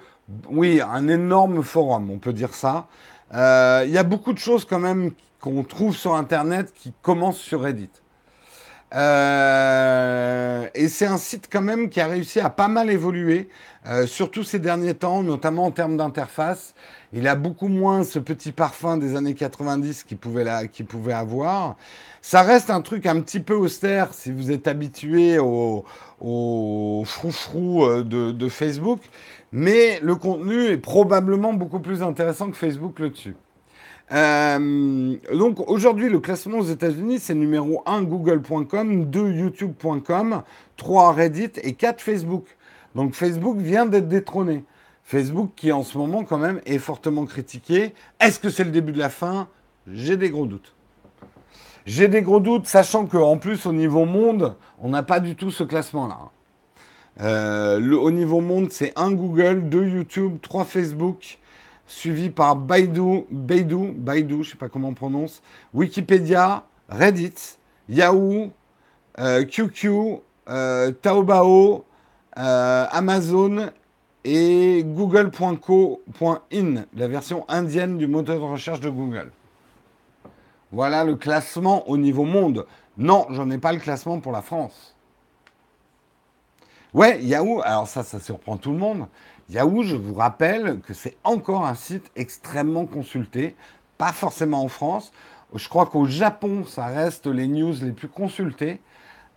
Speaker 1: oui, un énorme forum, on peut dire ça. Il y a beaucoup de choses quand même qu'on trouve sur Internet qui commencent sur Reddit. Euh, et c'est un site quand même qui a réussi à pas mal évoluer, euh, surtout ces derniers temps, notamment en termes d'interface. Il a beaucoup moins ce petit parfum des années 90 qu'il pouvait, pouvait avoir. Ça reste un truc un petit peu austère si vous êtes habitué au, au froufrou euh, de, de Facebook, mais le contenu est probablement beaucoup plus intéressant que Facebook le dessus. Euh, donc aujourd'hui, le classement aux États-Unis, c'est numéro 1 google.com, 2 youtube.com, 3 Reddit et 4 Facebook. Donc Facebook vient d'être détrôné. Facebook qui en ce moment quand même est fortement critiqué. Est-ce que c'est le début de la fin? J'ai des gros doutes. J'ai des gros doutes, sachant qu'en plus au niveau monde, on n'a pas du tout ce classement-là. Euh, au niveau monde, c'est 1 Google, 2 YouTube, 3 Facebook, suivi par Baidu, Baidu, Baidu, je sais pas comment on prononce, Wikipédia, Reddit, Yahoo, QQ, euh, euh, Taobao, euh, Amazon et Google.co.in, la version indienne du moteur de recherche de Google. Voilà le classement au niveau monde. Non, j'en ai pas le classement pour la France. Ouais, Yahoo, alors ça, ça surprend tout le monde. Yahoo, je vous rappelle que c'est encore un site extrêmement consulté, pas forcément en France. Je crois qu'au Japon, ça reste les news les plus consultées.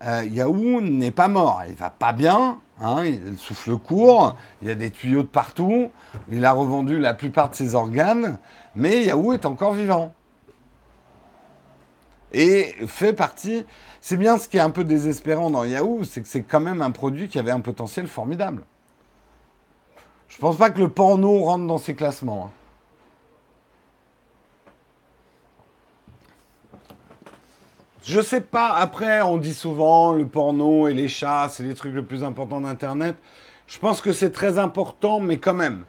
Speaker 1: Euh, Yahoo n'est pas mort, il va pas bien, hein, il souffle court, il y a des tuyaux de partout, il a revendu la plupart de ses organes, mais Yahoo est encore vivant. Et fait partie, c'est bien ce qui est un peu désespérant dans Yahoo, c'est que c'est quand même un produit qui avait un potentiel formidable. Je pense pas que le porno rentre dans ces classements. Hein. Je sais pas. Après, on dit souvent le porno et les chats, c'est les trucs les plus importants d'Internet. Je pense que c'est très important, mais quand même.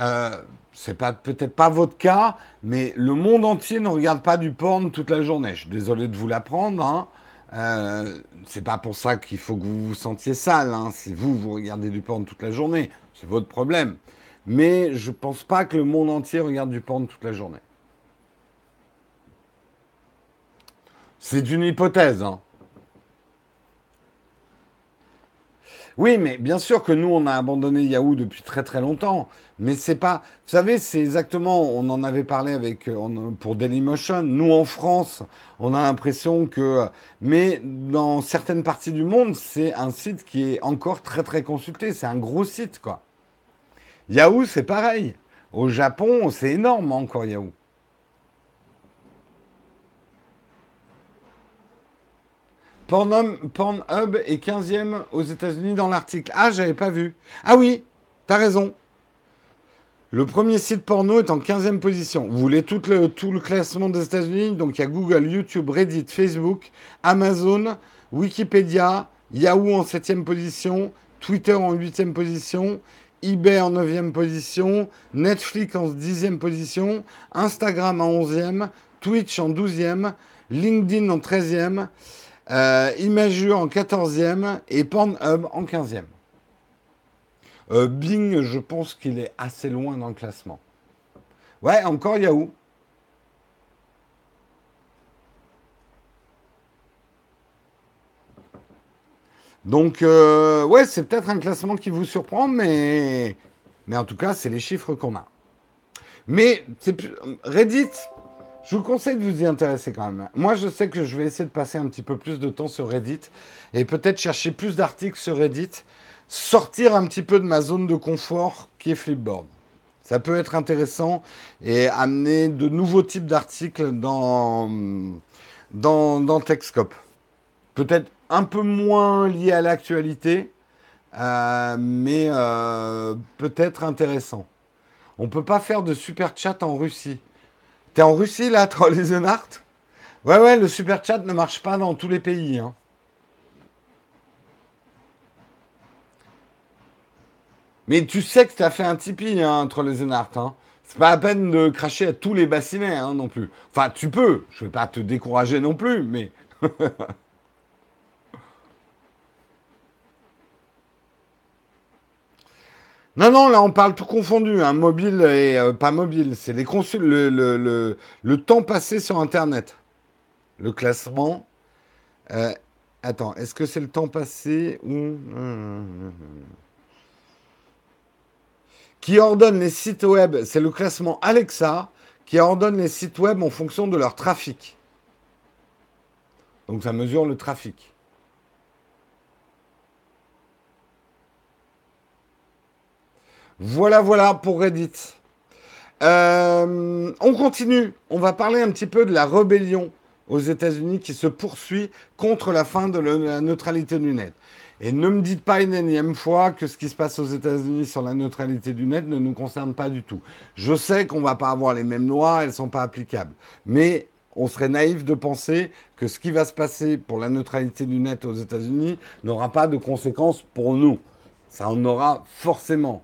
Speaker 1: Euh, c'est peut-être pas votre cas, mais le monde entier ne regarde pas du porn toute la journée. Je suis désolé de vous l'apprendre. Hein. Euh, c'est pas pour ça qu'il faut que vous vous sentiez sale. Hein. Si vous vous regardez du porn toute la journée, c'est votre problème. Mais je pense pas que le monde entier regarde du porn toute la journée. C'est une hypothèse. Hein. Oui, mais bien sûr que nous, on a abandonné Yahoo depuis très très longtemps. Mais c'est pas. Vous savez, c'est exactement. On en avait parlé avec euh, pour Dailymotion. Nous, en France, on a l'impression que. Mais dans certaines parties du monde, c'est un site qui est encore très très consulté. C'est un gros site, quoi. Yahoo, c'est pareil. Au Japon, c'est énorme encore Yahoo. Pornhub, est 15e aux États-Unis dans l'article. Ah, j'avais pas vu. Ah oui, t'as raison. Le premier site porno est en 15e position. Vous voulez tout le, tout le classement des États-Unis? Donc il y a Google, YouTube, Reddit, Facebook, Amazon, Wikipédia, Yahoo en 7e position, Twitter en 8e position, eBay en 9e position, Netflix en 10e position, Instagram en 11e, Twitch en 12e, LinkedIn en 13e. Euh, en 14e et Pornhub en 15e. Euh, Bing, je pense qu'il est assez loin dans le classement. Ouais, encore Yahoo. Donc, euh, ouais, c'est peut-être un classement qui vous surprend, mais, en tout cas, c'est les chiffres qu'on a. Mais Reddit, je vous conseille de vous y intéresser quand même. Moi, je sais que je vais essayer de passer un petit peu plus de temps sur Reddit et peut-être chercher plus d'articles sur Reddit, sortir un petit peu de ma zone de confort qui est Flipboard. Ça peut être intéressant et amener de nouveaux types d'articles dans, dans, dans Techscope. Peut-être un peu moins lié à l'actualité, euh, mais euh, peut-être intéressant. On peut pas faire de super chat en Russie. T'es en Russie là, Trollisenart Ouais, ouais, le super chat ne marche pas dans tous les pays. Hein. Mais tu sais que tu as fait un Tipeee, hein, Trollisenart. Hein. C'est pas la peine de cracher à tous les bassinets non plus. Enfin, tu peux. Je vais pas te décourager non plus, mais. Non, non, là on parle tout confondu, hein, mobile et euh, pas mobile. C'est les consul le, temps passé sur Internet. Le classement. Euh, attends, est-ce que c'est le temps passé ou. Qui ordonne les sites web C'est le classement Alexa qui ordonne les sites web en fonction de leur trafic. Donc ça mesure le trafic. Voilà, voilà pour Reddit. Euh, on continue. On va parler un petit peu de la rébellion aux États-Unis qui se poursuit contre la fin de la neutralité du net. Et ne me dites pas une énième fois que ce qui se passe aux États-Unis sur la neutralité du net ne nous concerne pas du tout. Je sais qu'on ne va pas avoir les mêmes lois, elles ne sont pas applicables. Mais on serait naïf de penser que ce qui va se passer pour la neutralité du net aux États-Unis n'aura pas de conséquences pour nous. Ça en aura forcément.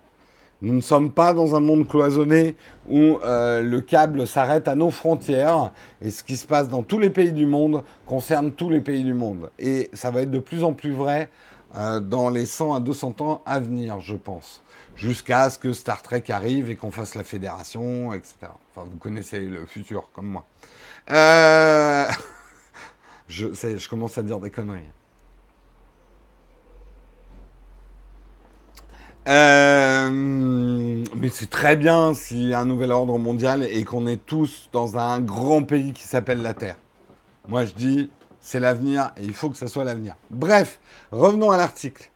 Speaker 1: Nous ne sommes pas dans un monde cloisonné où euh, le câble s'arrête à nos frontières et ce qui se passe dans tous les pays du monde concerne tous les pays du monde. Et ça va être de plus en plus vrai euh, dans les 100 à 200 ans à venir, je pense. Jusqu'à ce que Star Trek arrive et qu'on fasse la fédération, etc. Enfin, vous connaissez le futur comme moi. Euh, je, je commence à dire des conneries. Euh, mais c'est très bien s'il y a un nouvel ordre mondial et qu'on est tous dans un grand pays qui s'appelle la Terre. Moi, je dis, c'est l'avenir et il faut que ça soit l'avenir. Bref, revenons à l'article.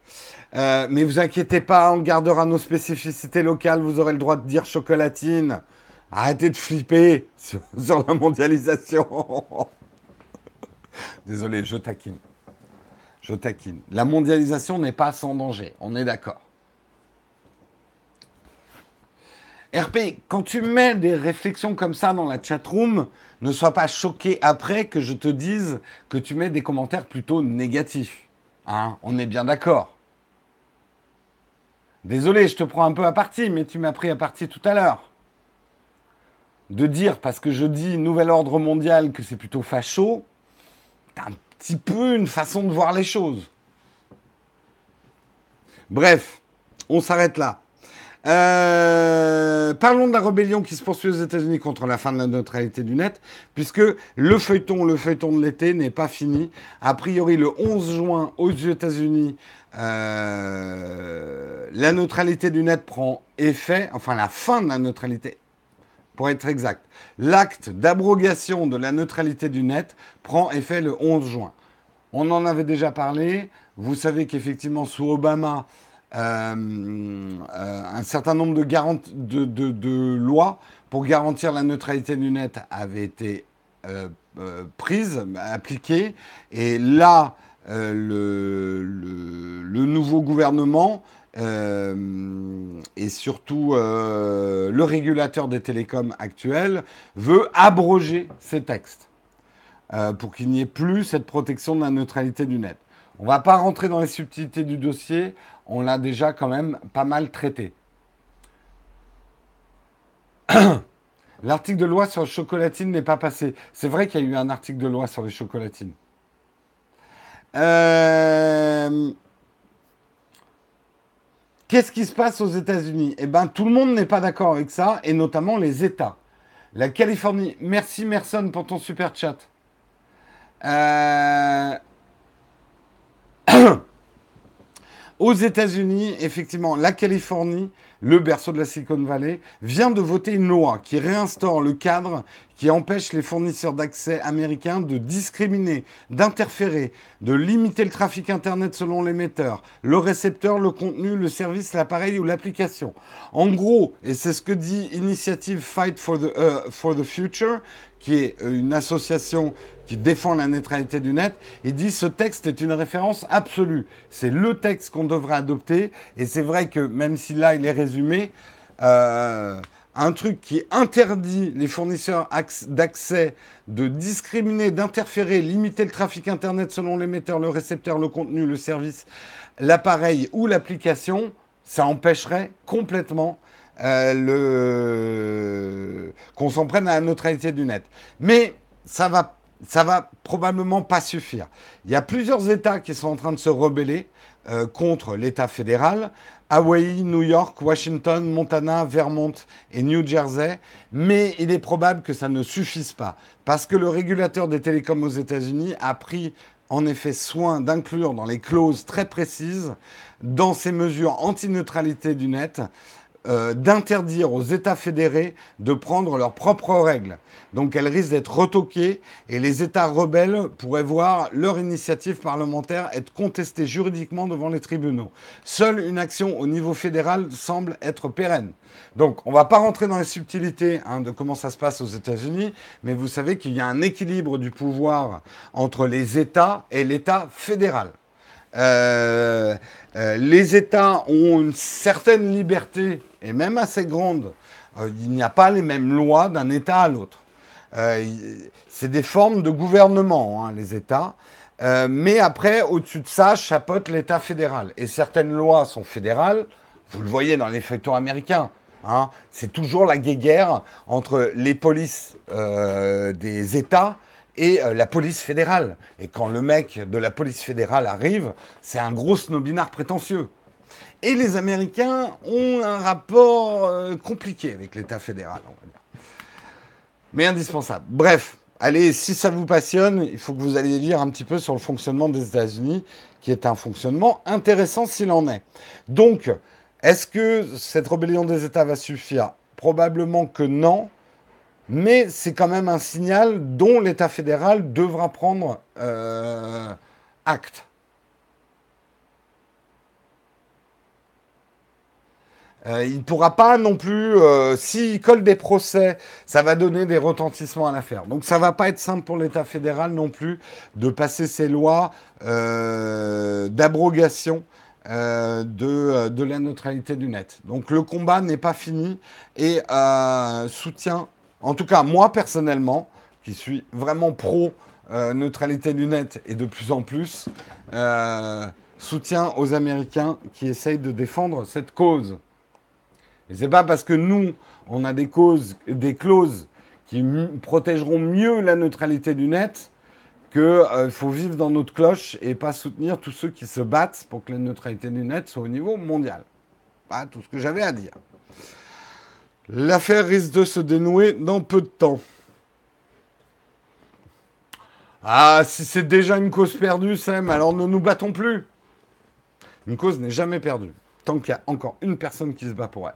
Speaker 1: Euh, mais vous inquiétez pas, on gardera nos spécificités locales. Vous aurez le droit de dire chocolatine. Arrêtez de flipper sur, sur la mondialisation. Désolé, je taquine. Je taquine. La mondialisation n'est pas sans danger. On est d'accord. RP, quand tu mets des réflexions comme ça dans la chatroom, ne sois pas choqué après que je te dise que tu mets des commentaires plutôt négatifs. Hein On est bien d'accord. Désolé, je te prends un peu à partie, mais tu m'as pris à partie tout à l'heure. De dire, parce que je dis nouvel ordre mondial, que c'est plutôt facho, t'as un petit peu une façon de voir les choses. Bref, on s'arrête là. Euh, parlons de la rébellion qui se poursuit aux États-Unis contre la fin de la neutralité du net, puisque le feuilleton, le feuilleton de l'été n'est pas fini. A priori, le 11 juin aux États-Unis, euh, la neutralité du net prend effet, enfin la fin de la neutralité, pour être exact. L'acte d'abrogation de la neutralité du net prend effet le 11 juin. On en avait déjà parlé. Vous savez qu'effectivement, sous Obama, un certain nombre de, lois pour garantir la neutralité du net avaient été euh, prises, appliquées. Et là, le, nouveau gouvernement et surtout le régulateur des télécoms actuels veut abroger ces textes pour qu'il n'y ait plus cette protection de la neutralité du net. On ne va pas rentrer dans les subtilités du dossier on l'a déjà quand même pas mal traité. L'article de loi sur le chocolatine n'est pas passé. C'est vrai qu'il y a eu un article de loi sur les chocolatines. Euh, qu'est-ce qui se passe aux États-Unis? Eh bien, tout le monde n'est pas d'accord avec ça, et notamment les États. La Californie. Merci, Merson, pour ton super chat. Euh... Aux États-Unis, effectivement, la Californie, le berceau de la Silicon Valley, vient de voter une loi qui réinstaure le cadre qui empêche les fournisseurs d'accès américains de discriminer, d'interférer, de limiter le trafic Internet selon l'émetteur, le récepteur, le contenu, le service, l'appareil ou l'application. En gros, et c'est ce que dit Initiative Fight for the, euh, for the Future, qui est euh, une association qui défend la neutralité du net, il dit ce texte est une référence absolue. C'est le texte qu'on devrait adopter. Et c'est vrai que même si là il est résumé, euh, un truc qui interdit les fournisseurs d'accès de discriminer, d'interférer, limiter le trafic Internet selon l'émetteur, le récepteur, le contenu, le service, l'appareil ou l'application, ça empêcherait complètement euh, qu'on s'en prenne à la neutralité du net. Mais ça va ça va probablement pas suffire. Il y a plusieurs États qui sont en train de se rebeller euh, contre l'État fédéral. Hawaï, New York, Washington, Montana, Vermont et New Jersey. Mais il est probable que ça ne suffise pas. Parce que le régulateur des télécoms aux États-Unis a pris en effet soin d'inclure dans les clauses très précises, dans ces mesures anti-neutralité du net, euh, d'interdire aux États fédérés de prendre leurs propres règles. Donc elles risquent d'être retoquées et les États rebelles pourraient voir leur initiative parlementaire être contestée juridiquement devant les tribunaux. Seule une action au niveau fédéral semble être pérenne. Donc on ne va pas rentrer dans les subtilités hein, de comment ça se passe aux États-Unis, mais vous savez qu'il y a un équilibre du pouvoir entre les États et l'État fédéral. Euh, euh, les États ont une certaine liberté, et même assez grande. Euh, il n'y a pas les mêmes lois d'un État à l'autre. c'est des formes de gouvernement, hein, les États. mais après, au-dessus de ça, chapeaute l'État fédéral. Et certaines lois sont fédérales, Vous le voyez dans les feuilletons américains. Hein. c'est toujours la guerre entre les polices euh, des États et euh, la police fédérale. Et quand le mec de la police fédérale arrive, c'est un gros snobinard prétentieux. Et les Américains ont un rapport euh, compliqué avec l'État fédéral, on va dire. Mais indispensable. Bref, allez, si ça vous passionne, il faut que vous alliez lire un petit peu sur le fonctionnement des États-Unis, qui est un fonctionnement intéressant s'il en est. Donc, est-ce que cette rébellion des États va suffire? Probablement que non, mais c'est quand même un signal dont l'État fédéral devra prendre euh, acte. Euh, il ne pourra pas non plus, euh, s'il colle des procès, ça va donner des retentissements à l'affaire. Donc ça ne va pas être simple pour l'État fédéral non plus de passer ces lois d'abrogation euh, de, euh, de, la neutralité du net. Donc le combat n'est pas fini et soutient, en tout cas moi personnellement, qui suis vraiment pro neutralité du net et de plus en plus, soutien aux Américains qui essayent de défendre cette cause. Et c'est pas parce que nous, on a des causes, des clauses qui protégeront mieux la neutralité du net qu'il euh, faut vivre dans notre cloche et pas soutenir tous ceux qui se battent pour que la neutralité du net soit au niveau mondial. Voilà tout ce que j'avais à dire. L'affaire risque de se dénouer dans peu de temps. Ah, si c'est déjà une cause perdue, Sam, alors ne nous battons plus. Une cause n'est jamais perdue, tant qu'il y a encore une personne qui se bat pour elle.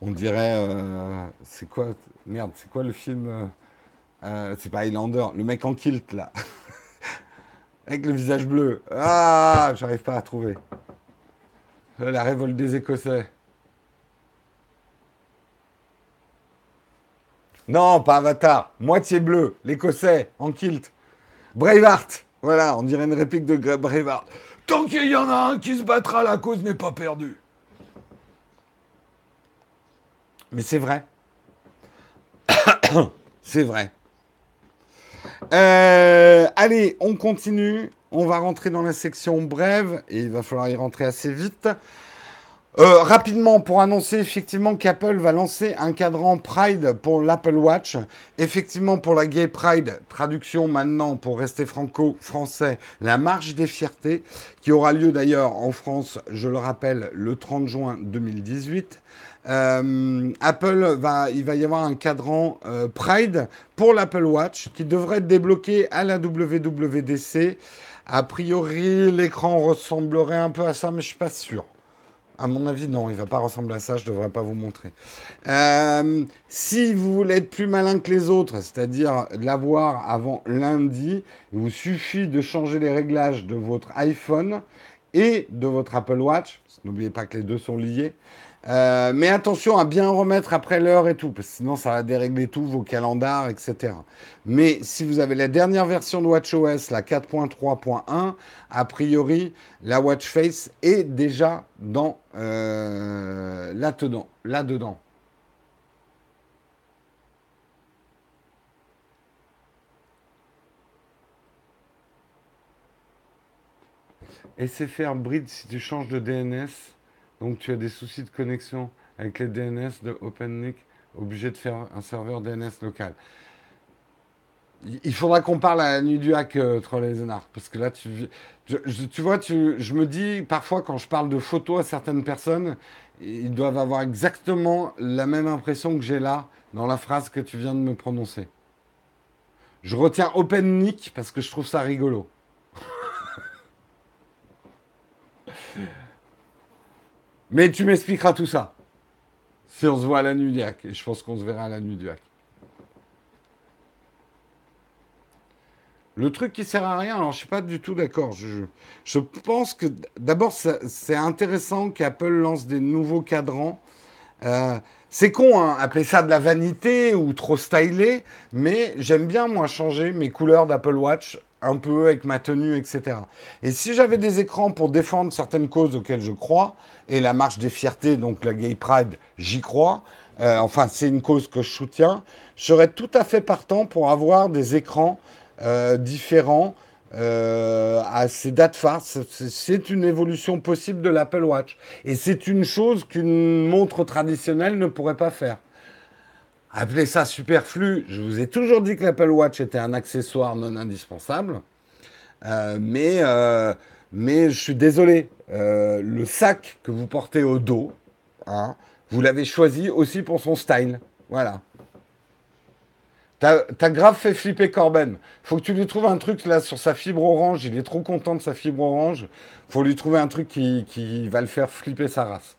Speaker 1: On dirait, euh, c'est quoi Merde, c'est quoi le film euh, euh, C'est pas Highlander, le mec en kilt là. Avec le visage bleu. Ah, j'arrive pas à trouver. La révolte des Écossais. Non, pas Avatar. Moitié bleu, l'Écossais, en kilt. Braveheart. Voilà, on dirait une réplique de Braveheart. Tant qu'il y en a un qui se battra, la cause n'est pas perdue. Mais c'est vrai. c'est vrai. Euh, allez, on continue. On va rentrer dans la section brève et il va falloir y rentrer assez vite. Euh, rapidement, pour annoncer effectivement qu'Apple va lancer un cadran Pride pour l'Apple Watch. Effectivement, pour la Gay Pride, traduction maintenant pour rester franco-français, la marche des fiertés, qui aura lieu d'ailleurs en France, je le rappelle, le 30 juin 2018. Euh, Apple va, il va y avoir un cadran euh, Pride pour l'Apple Watch qui devrait être débloqué à la WWDC. A priori, l'écran ressemblerait un peu à ça, mais je suis pas sûr. À mon avis, non, il va pas ressembler à ça, je ne devrais pas vous montrer. Euh, si vous voulez être plus malin que les autres, c'est-à-dire l'avoir avant lundi, il vous suffit de changer les réglages de votre iPhone et de votre Apple Watch. N'oubliez pas que les deux sont liés. Euh, mais attention à bien remettre après l'heure et tout, parce que sinon ça va dérégler tout, vos calendars, etc. Mais si vous avez la dernière version de WatchOS, la 4.3.1, a priori, la Watch Face est déjà dans euh, là-dedans. Là-dedans. SFR bride si tu changes de DNS. Donc tu as des soucis de connexion avec les DNS de OpenNIC, obligé de faire un serveur DNS local. Il faudra qu'on parle à la nuit du hack, euh, parce que là, tu, tu vois, tu, je me dis parfois quand je parle de photos à certaines personnes, ils doivent avoir exactement la même impression que j'ai là dans la phrase que tu viens de me prononcer. Je retiens OpenNIC parce que je trouve ça rigolo. Mais tu m'expliqueras tout ça. Si on se voit à la hack. Et je pense qu'on se verra à la hack. Le truc qui sert à rien, alors je suis pas du tout d'accord. Je, je, pense que d'abord c'est intéressant qu'Apple lance des nouveaux cadrans. Euh, c'est con, hein, appeler ça de la vanité ou trop stylé, mais j'aime bien moi changer mes couleurs d'Apple Watch un peu avec ma tenue, etc. Et si j'avais des écrans pour défendre certaines causes auxquelles je crois, et la marche des fiertés, donc la Gay Pride, j'y crois, euh, enfin c'est une cause que je soutiens, je serais tout à fait partant pour avoir des écrans euh, différents euh, à ces dates farces. C'est une évolution possible de l'Apple Watch. Et c'est une chose qu'une montre traditionnelle ne pourrait pas faire. Appelez ça superflu. Je vous ai toujours dit que l'Apple Watch était un accessoire non indispensable. Mais, mais je suis désolé. le sac que vous portez au dos, hein, vous l'avez choisi aussi pour son style. Voilà. T'as grave fait flipper Corben. Faut que tu lui trouves un truc là sur sa fibre orange. Il est trop content de sa fibre orange. Faut lui trouver un truc qui va le faire flipper sa race.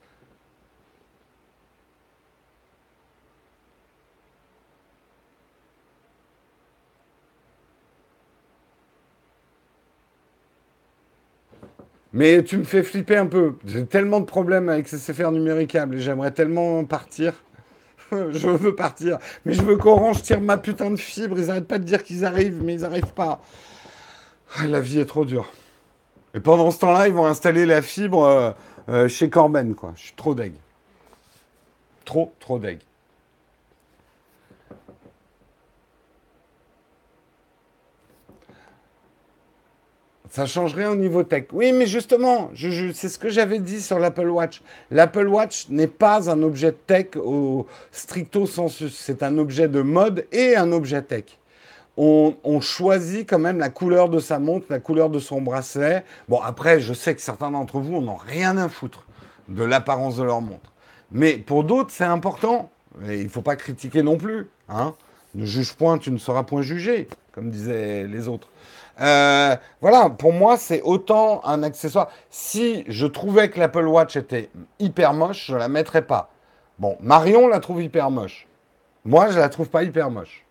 Speaker 1: Mais tu me fais flipper un peu. J'ai tellement de problèmes avec ces CFR numéricables et j'aimerais tellement partir. je veux partir. Mais je veux qu'Orange tire ma putain de fibre. Ils n'arrêtent pas de dire qu'ils arrivent, mais ils n'arrivent pas. Ah, la vie est trop dure. Et pendant ce temps-là, ils vont installer la fibre euh, euh, chez Corben, quoi. Je suis trop deg. Trop, trop deg. Ça change rien au niveau tech. Oui, mais justement, c'est ce que j'avais dit sur l'Apple Watch. L'Apple Watch n'est pas un objet tech au stricto sensu. C'est un objet de mode et un objet tech. On, choisit quand même la couleur de sa montre, la couleur de son bracelet. Bon, après, je sais que certains d'entre vous n'ont rien à foutre de l'apparence de leur montre. Mais pour d'autres, c'est important. Et il ne faut pas critiquer non plus. Hein. Ne juge point, tu ne seras point jugé, comme disaient les autres. Euh, voilà, pour moi, c'est autant un accessoire. Si je trouvais que l'Apple Watch était hyper moche, je ne la mettrais pas. Bon, Marion la trouve hyper moche. Moi, je ne la trouve pas hyper moche.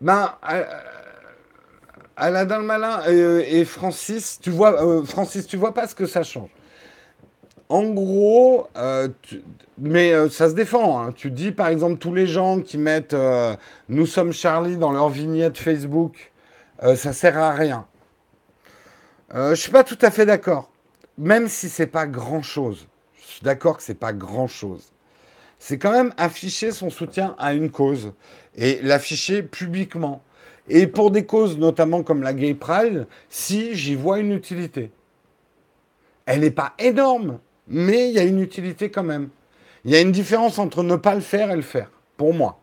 Speaker 1: Ben, euh, Aladdin le malin euh, et, Francis, tu vois, Francis, tu vois pas ce que ça change en gros, euh, mais euh, ça se défend. Hein. Tu dis par exemple tous les gens qui mettent euh, Nous sommes Charlie dans leur vignette Facebook, ça sert à rien. je suis pas tout à fait d'accord. Même si c'est pas grand chose. Je suis d'accord que c'est pas grand chose. C'est quand même afficher son soutien à une cause et l'afficher publiquement. Et pour des causes notamment comme la Gay Pride, si j'y vois une utilité. Elle n'est pas énorme, mais il y a une utilité quand même. Il y a une différence entre ne pas le faire et le faire, pour moi.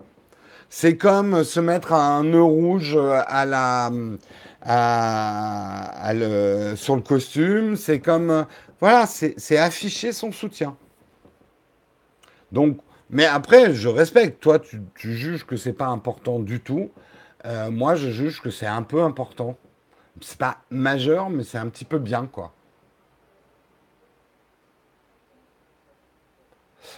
Speaker 1: C'est comme se mettre un nœud rouge à la, sur le costume. C'est comme, voilà, c'est afficher son soutien. Donc, mais après, je respecte. Toi, tu, juges que c'est pas important du tout. Euh, moi, je juge que c'est un peu important. C'est pas majeur, mais c'est un petit peu bien, quoi.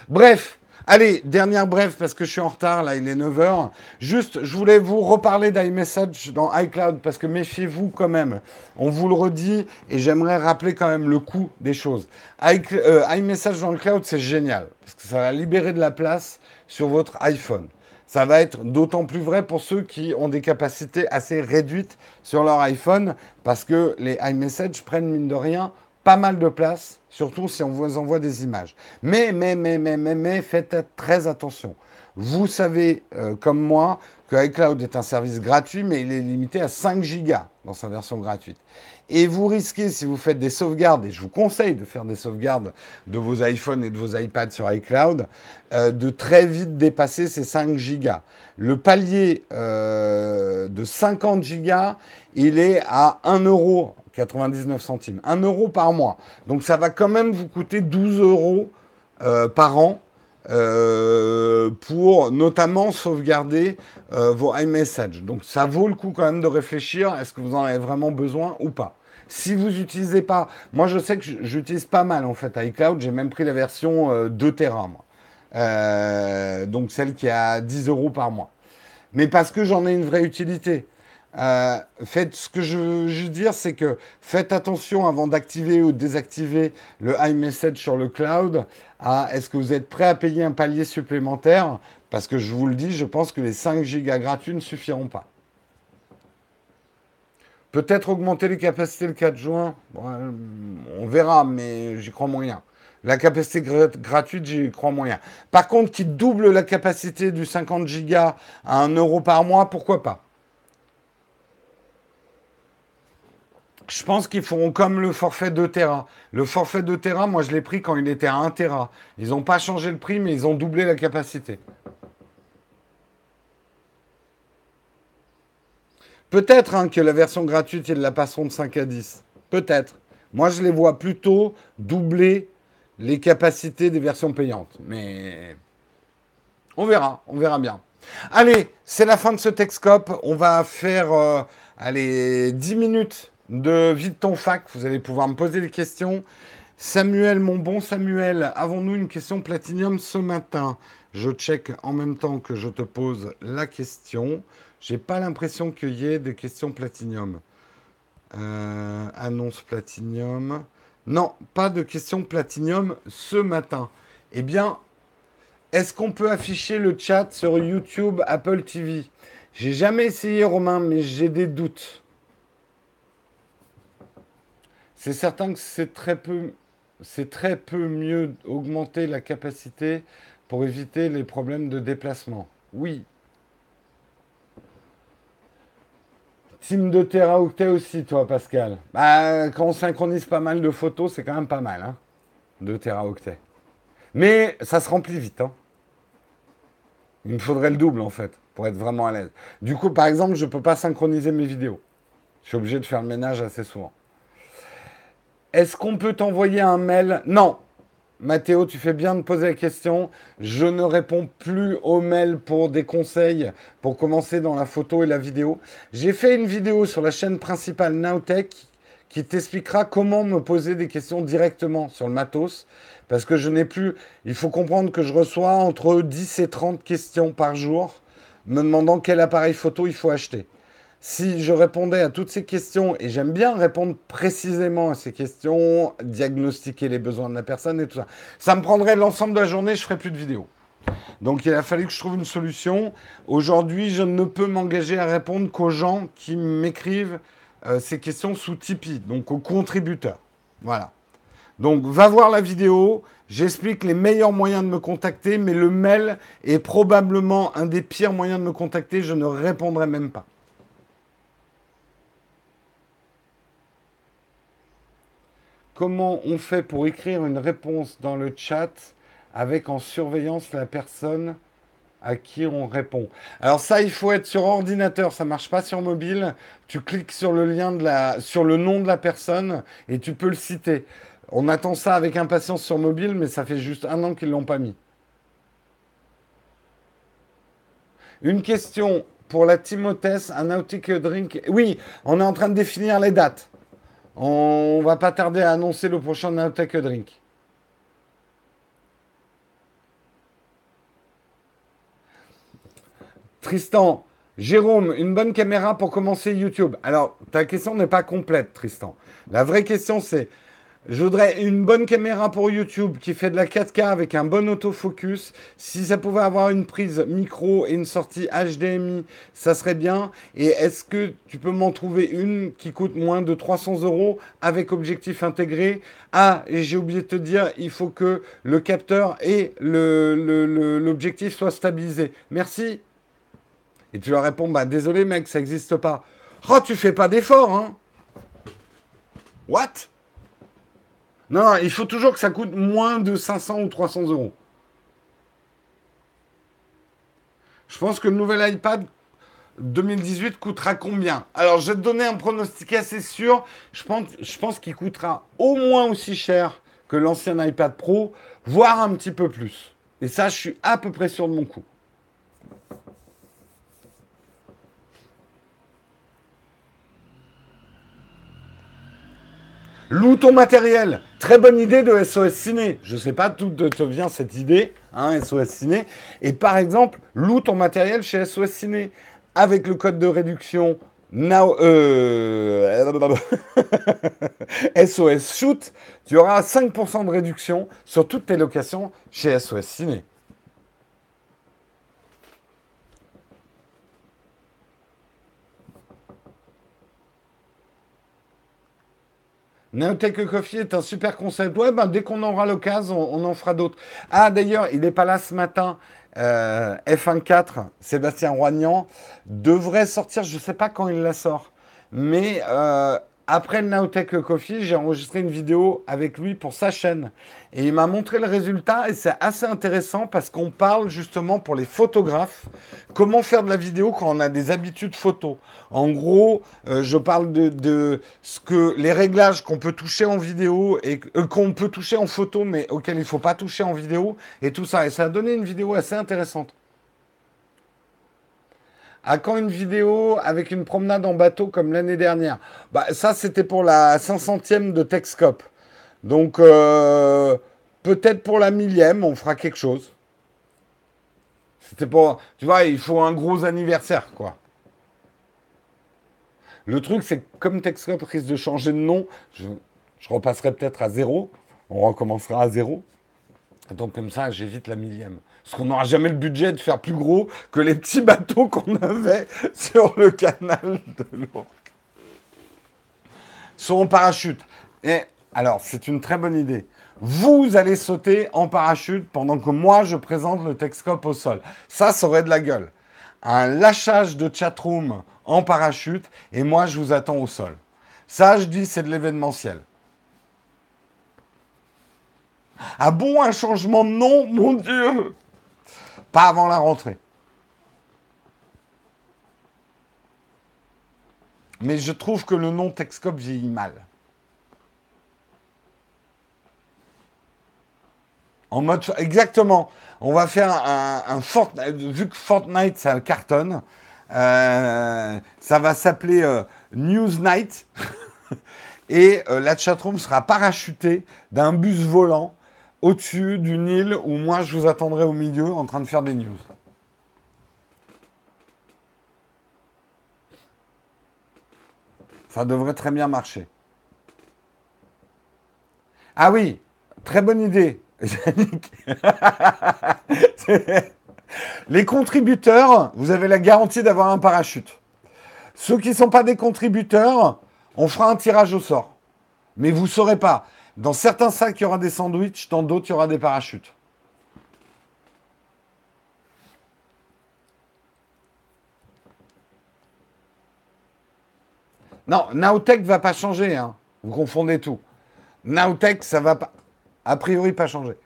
Speaker 1: Bref, allez, dernière bref, parce que je suis en retard, là, il est 9h. Juste, je voulais vous reparler d'iMessage dans iCloud, parce que méfiez-vous quand même. On vous le redit, et j'aimerais rappeler quand même le coût des choses. Euh, iMessage dans le cloud, c'est génial, parce que ça va libérer de la place sur votre iPhone. Ça va être d'autant plus vrai pour ceux qui ont des capacités assez réduites sur leur iPhone, parce que les iMessage prennent, mine de rien, pas mal de place surtout si on vous envoie des images. Mais, mais, mais, mais, mais, mais, faites très attention. Vous savez, euh, comme moi, que iCloud est un service gratuit, mais il est limité à 5 gigas dans sa version gratuite. Et vous risquez, si vous faites des sauvegardes, et je vous conseille de faire des sauvegardes de vos iPhones et de vos iPads sur iCloud, euh, de très vite dépasser ces 5 gigas. Le palier euh, de 50 gigas, il est à 1 euro 99 centimes. 1 euro par mois. Donc ça va quand même vous coûter 12 euros euh, par an euh, pour notamment sauvegarder euh, vos iMessage. Donc ça vaut le coup quand même de réfléchir, est-ce que vous en avez vraiment besoin ou pas si vous n'utilisez pas, moi je sais que j'utilise pas mal en fait iCloud, j'ai même pris la version 2 Tera moi. donc celle qui a 10 euros par mois. Mais parce que j'en ai une vraie utilité. Euh, faites ce que je veux dire, c'est que faites attention avant d'activer ou de désactiver le iMessage sur le cloud. À est-ce que vous êtes prêt à payer un palier supplémentaire? Parce que je vous le dis, je pense que les 5 gigas gratuits ne suffiront pas. Peut-être augmenter les capacités le 4 juin. on verra, mais j'y crois moyen. La capacité gratuite, j'y crois moyen. Par contre, qui double la capacité du 50 Go à 1 euro par mois, pourquoi pas? Je pense qu'ils feront comme le forfait 2 Tera. Le forfait 2 Tera, moi je l'ai pris quand il était à 1 Tera. Ils n'ont pas changé le prix, mais ils ont doublé la capacité. Peut-être hein, que la version gratuite, ils la passeront de 5 à 10. Peut-être. Moi, je les vois plutôt doubler les capacités des versions payantes. Mais on verra, on verra bien. Allez, c'est la fin de ce Texcope. On va faire euh, allez, 10 minutes de vide ton fac. Vous allez pouvoir me poser des questions. Samuel, mon bon Samuel, avons-nous une question platinium ce matin? Je check en même temps que je te pose la question. J'ai pas l'impression qu'il y ait des questions platinium. Euh, annonce platinium. Non, pas de questions platinium ce matin. Eh bien, est-ce qu'on peut afficher le chat sur YouTube, Apple TV J'ai jamais essayé, Romain, mais j'ai des doutes. C'est certain que c'est très peu, c'est très peu mieux augmenter la capacité pour éviter les problèmes de déplacement. Oui, Team de teraoctet aussi, toi, Pascal? Bah, quand on synchronise pas mal de photos, c'est quand même pas mal, hein, de teraoctet. Mais ça se remplit vite, hein. Il me faudrait le double, en fait, pour être vraiment à l'aise. Du coup, par exemple, je ne peux pas synchroniser mes vidéos. Je suis obligé de faire le ménage assez souvent. Est-ce qu'on peut t'envoyer un mail? Non, Mathéo, tu fais bien de poser la question. Je ne réponds plus aux mails pour des conseils pour commencer dans la photo et la vidéo. J'ai fait une vidéo sur la chaîne principale Nowtech qui t'expliquera comment me poser des questions directement sur le matos. Parce que je n'ai plus. Il faut comprendre que je reçois entre 10 et 30 questions par jour me demandant quel appareil photo il faut acheter si je répondais à toutes ces questions, et j'aime bien répondre précisément à ces questions, diagnostiquer les besoins de la personne et tout ça, ça me prendrait l'ensemble de la journée, je ferais plus de vidéos. Donc il a fallu que je trouve une solution. Aujourd'hui, je ne peux m'engager à répondre qu'aux gens qui m'écrivent euh, ces questions sous Tipeee, donc aux contributeurs. Voilà. Donc va voir la vidéo, j'explique les meilleurs moyens de me contacter, mais le mail est probablement un des pires moyens de me contacter, je ne répondrai même pas. Comment on fait pour écrire une réponse dans le chat avec en surveillance la personne à qui on répond Alors ça, il faut être sur ordinateur, ça marche pas sur mobile. Tu cliques sur le lien de la, sur le nom de la personne et tu peux le citer. On attend ça avec impatience sur mobile, mais ça fait juste un an qu'ils l'ont pas mis. Une question pour la Timothée, un Nautic Drink. Oui, on est en train de définir les dates. On va pas tarder à annoncer le prochain Nowtech Drink. Tristan, Jérôme, une bonne caméra pour commencer YouTube. Alors, ta question n'est pas complète, Tristan. La vraie question, c'est je voudrais une bonne caméra pour YouTube qui fait de la 4K avec un bon autofocus. Si ça pouvait avoir une prise micro et une sortie HDMI, ça serait bien. Et est-ce que tu peux m'en trouver une qui coûte moins de 300 euros avec objectif intégré? Ah, et j'ai oublié de te dire, il faut que le capteur et l'objectif soient stabilisés. Merci. Et tu leur réponds, bah désolé mec, ça n'existe pas. Oh, tu fais pas d'effort, hein What? Non, il faut toujours que ça coûte moins de 500 ou 300 euros. Je pense que le nouvel iPad 2018 coûtera combien? Alors, je vais te donner un pronostic assez sûr. Je pense, je pense qu'il coûtera au moins aussi cher que l'ancien iPad Pro, voire un petit peu plus. Et ça, je suis à peu près sûr de mon coup. Loue ton matériel. Très bonne idée de SOS Ciné. Je ne sais pas d'où te vient cette idée, hein, SOS Ciné. Et par exemple, loue ton matériel chez SOS Ciné. Avec le code de réduction SOS euh, Shoot, tu auras 5% de réduction sur toutes tes locations chez SOS Ciné. Neotech Coffee est un super concept. Ouais, ben, dès qu'on aura l'occasion, on, en fera d'autres. Ah, d'ailleurs, il n'est pas là ce matin. Euh, F1.4, Sébastien Roignan, devrait sortir, je ne sais pas quand il la sort, mais euh, après le Nowtech Coffee, j'ai enregistré une vidéo avec lui pour sa chaîne. Et il m'a montré le résultat et c'est assez intéressant parce qu'on parle justement pour les photographes comment faire de la vidéo quand on a des habitudes photo. En gros, euh, je parle de, ce que les réglages qu'on peut toucher en vidéo et euh, qu'on peut toucher en photo mais auxquels il ne faut pas toucher en vidéo et tout ça. Et ça a donné une vidéo assez intéressante. À quand une vidéo avec une promenade en bateau comme l'année dernière? Bah, Ça, c'était pour la 500e de Texcope. Donc, euh, peut-être pour la millième, on fera quelque chose. C'était pour. Tu vois, il faut un gros anniversaire, quoi. Le truc, c'est que comme Texcope risque de changer de nom, je repasserai peut-être à zéro. On recommencera à zéro. Donc, comme ça, j'évite la millième. Parce qu'on n'aura jamais le budget de faire plus gros que les petits bateaux qu'on avait sur le canal de l'eau. Sont en parachute. Et alors, c'est une très bonne idée. Vous allez sauter en parachute pendant que moi, je présente le Texcope au sol. Ça, ça aurait de la gueule. Un lâchage de chatroom en parachute et moi, je vous attends au sol. Ça, je dis, c'est de l'événementiel. Ah bon, un changement de nom Mon Dieu pas avant la rentrée. Mais je trouve que le nom Texcop vieillit mal. En mode. Exactement. On va faire un, Fortnite. Vu que Fortnite, ça cartonne, euh, ça va s'appeler euh, Newsnight. Et euh, la chatroom sera parachutée d'un bus volant au-dessus d'une île où moi je vous attendrai au milieu en train de faire des news. Ça devrait très bien marcher. Ah oui, très bonne idée. Les contributeurs, vous avez la garantie d'avoir un parachute. Ceux qui ne sont pas des contributeurs, on fera un tirage au sort. Mais vous ne saurez pas. Dans certains sacs, il y aura des sandwichs, dans d'autres, il y aura des parachutes. Non, Nowtech va pas changer. Hein. Vous confondez tout. Nowtech, ça va pas. A priori, pas changer.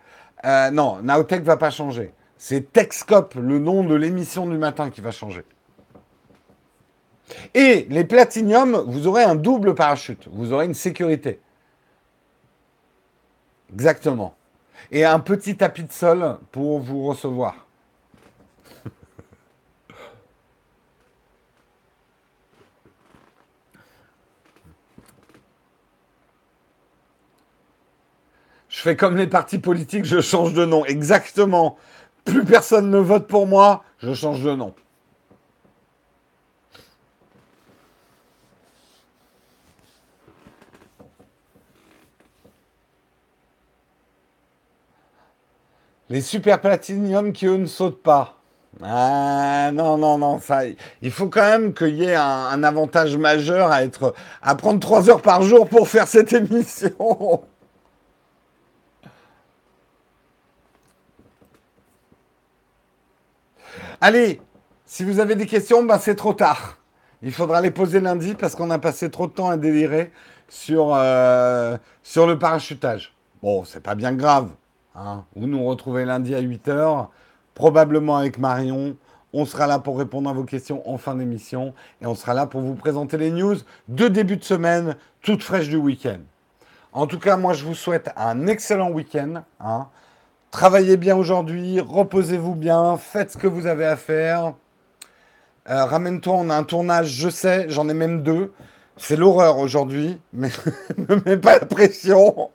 Speaker 1: Euh, non, Nowtech va pas changer. C'est Techscope, le nom de l'émission du matin, qui va changer. Et les platiniums, vous aurez un double parachute. Vous aurez une sécurité. Exactement. Et un petit tapis de sol pour vous recevoir. Je fais comme les partis politiques, je change de nom. Exactement. Plus personne ne vote pour moi, je change de nom. Les super platinium qui, eux, ne sautent pas. Ah, non, non, non, ça, il faut quand même qu'il y ait un, avantage majeur à être, à prendre trois heures par jour pour faire cette émission. Allez, si vous avez des questions, ben c'est trop tard. Il faudra les poser lundi parce qu'on a passé trop de temps à délirer sur, euh, sur le parachutage. Bon, c'est pas bien grave. Hein. Vous nous retrouvez lundi à 8h, probablement avec Marion. On sera là pour répondre à vos questions en fin d'émission et on sera là pour vous présenter les news de début de semaine, toutes fraîches du week-end. En tout cas, moi, je vous souhaite un excellent week-end. Hein. Travaillez bien aujourd'hui, reposez-vous bien, faites ce que vous avez à faire. Euh, ramène-toi, on a un tournage, je sais, j'en ai même deux. C'est l'horreur aujourd'hui, mais ne mets pas la pression.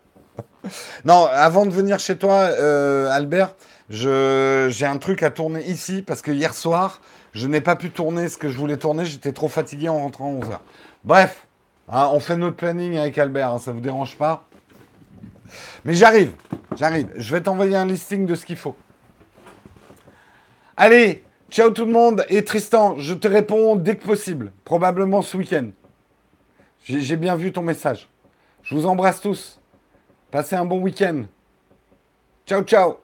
Speaker 1: non, avant de venir chez toi, euh, Albert, j'ai un truc à tourner ici parce que hier soir, je n'ai pas pu tourner ce que je voulais tourner. J'étais trop fatigué en rentrant à 11h. Bref, hein, on fait notre planning avec Albert, hein, ça ne vous dérange pas Mais j'arrive, j'arrive. Je vais t'envoyer un listing de ce qu'il faut. Allez, ciao tout le monde. Et Tristan, je te réponds dès que possible, probablement ce week-end. J'ai bien vu ton message. Je vous embrasse tous. Passez un bon week-end. Ciao, ciao